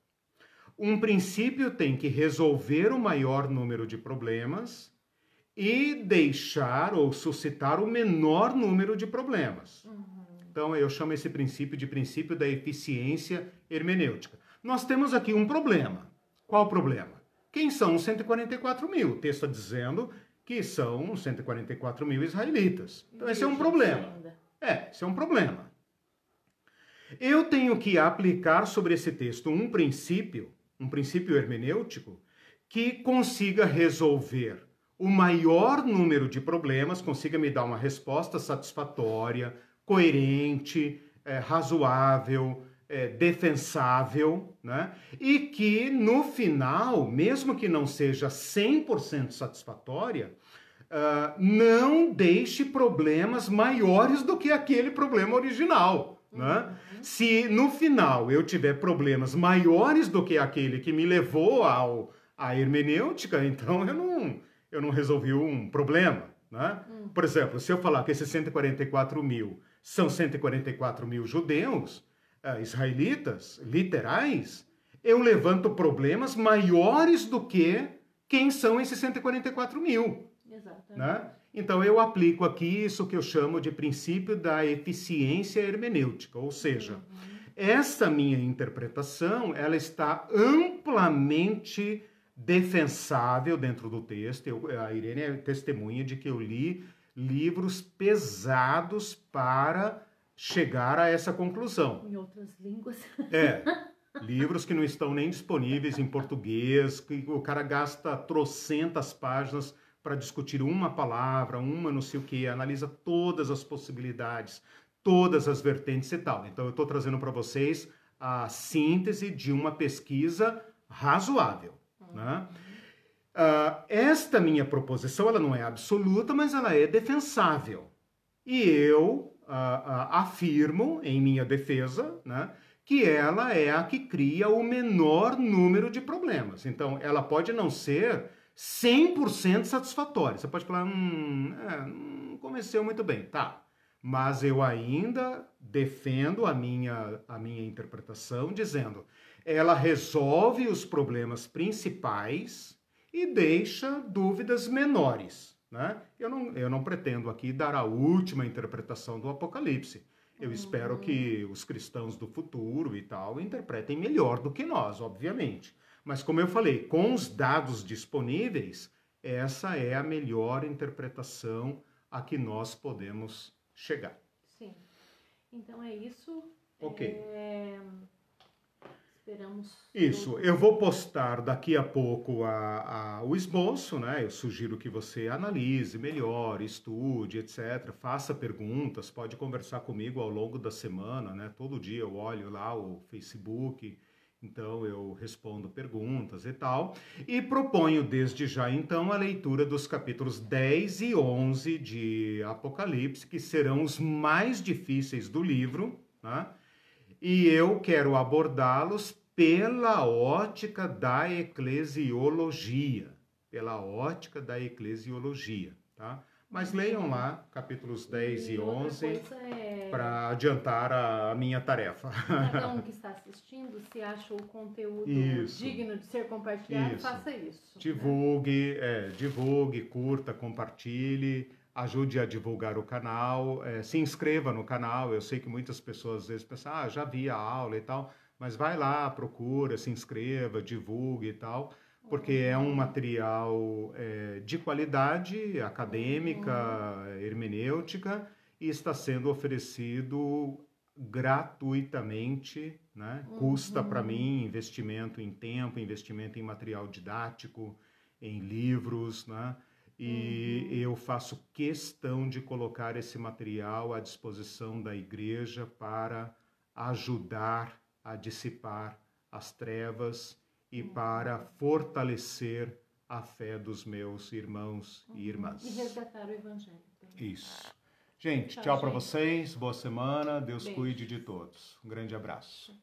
Um princípio tem que resolver o maior número de problemas e deixar ou suscitar o menor número de problemas. Uhum. Então, eu chamo esse princípio de princípio da eficiência hermenêutica. Nós temos aqui um problema. Qual o problema? Quem são os 144 mil? O texto está dizendo que são 144 mil israelitas. Então, esse é um problema. É, esse é um problema. Eu tenho que aplicar sobre esse texto um princípio, um princípio hermenêutico, que consiga resolver o maior número de problemas, consiga me dar uma resposta satisfatória, coerente, eh, razoável, eh, defensável, né? E que no final, mesmo que não seja 100% satisfatória, ah, não deixe problemas maiores do que aquele problema original. Né? Uhum. Se no final eu tiver problemas maiores do que aquele que me levou ao, à hermenêutica, então eu não, eu não resolvi um problema. Né? Hum. Por exemplo, se eu falar que esses 144 mil são 144 mil judeus, ah, israelitas, literais, eu levanto problemas maiores do que quem são esses 144 mil. Exatamente. Né? Então eu aplico aqui isso que eu chamo de princípio da eficiência hermenêutica, ou seja, Uhum. essa minha interpretação ela está amplamente defensável dentro do texto. Eu- a Irene é testemunha de que eu li livros pesados para chegar a essa conclusão. Em outras línguas. É, livros que não estão nem disponíveis em português, que o cara gasta trocentas páginas para discutir uma palavra, uma não sei o que, analisa todas as possibilidades, todas as vertentes e tal. Então eu estou trazendo para vocês a síntese de uma pesquisa razoável, né? Uh, esta minha proposição ela não é absoluta, mas ela é defensável. E eu uh, uh, afirmo em minha defesa, né, que ela é a que cria o menor número de problemas. Então, ela pode não ser 100% satisfatória. Você pode falar, hum, é, não convenceu muito bem, tá. Mas eu ainda defendo a minha, a minha interpretação, dizendo, ela resolve os problemas principais e deixa dúvidas menores. Né? Eu, não, eu não pretendo aqui dar a última interpretação do Apocalipse. Eu uhum. espero que os cristãos do futuro e tal interpretem melhor do que nós, obviamente. Mas, como eu falei, com os dados disponíveis, essa é a melhor interpretação a que nós podemos chegar. Sim. Então é isso. Ok. É... Esperamos. Isso, eu vou postar daqui a pouco a, a, o esboço, né? Eu sugiro que você analise melhor, estude, etc. Faça perguntas, pode conversar comigo ao longo da semana, né? Todo dia eu olho lá o Facebook, então eu respondo perguntas e tal. E proponho desde já então a leitura dos capítulos 10 e 11 de Apocalipse, que serão os mais difíceis do livro, né? E eu quero abordá-los pela ótica da eclesiologia, pela ótica da eclesiologia, tá? Mas leiam lá capítulos 10 e, e 11 é... para adiantar a, a, minha tarefa. Cada um que está assistindo, se acha o conteúdo isso. digno de ser compartilhado, isso. faça isso. Né? Divulgue, né? é, divulgue, curta, compartilhe ajude a divulgar o canal, é, se inscreva no canal. Eu sei que muitas pessoas às vezes pensam, ah, já vi a aula e tal, mas vai lá, procura, se inscreva, divulgue e tal, porque é um material é, de qualidade acadêmica, hermenêutica, e está sendo oferecido gratuitamente, né? Custa para uhum. mim investimento em tempo, investimento em material didático, em livros, né? E uhum. eu faço questão de colocar esse material à disposição da igreja para ajudar a dissipar as trevas e uhum. para fortalecer a fé dos meus irmãos uhum. e irmãs. E resgatar o evangelho. Também. Isso. Gente, tchau, tchau para vocês, boa semana, Deus Beijo. cuide de todos. Um grande abraço.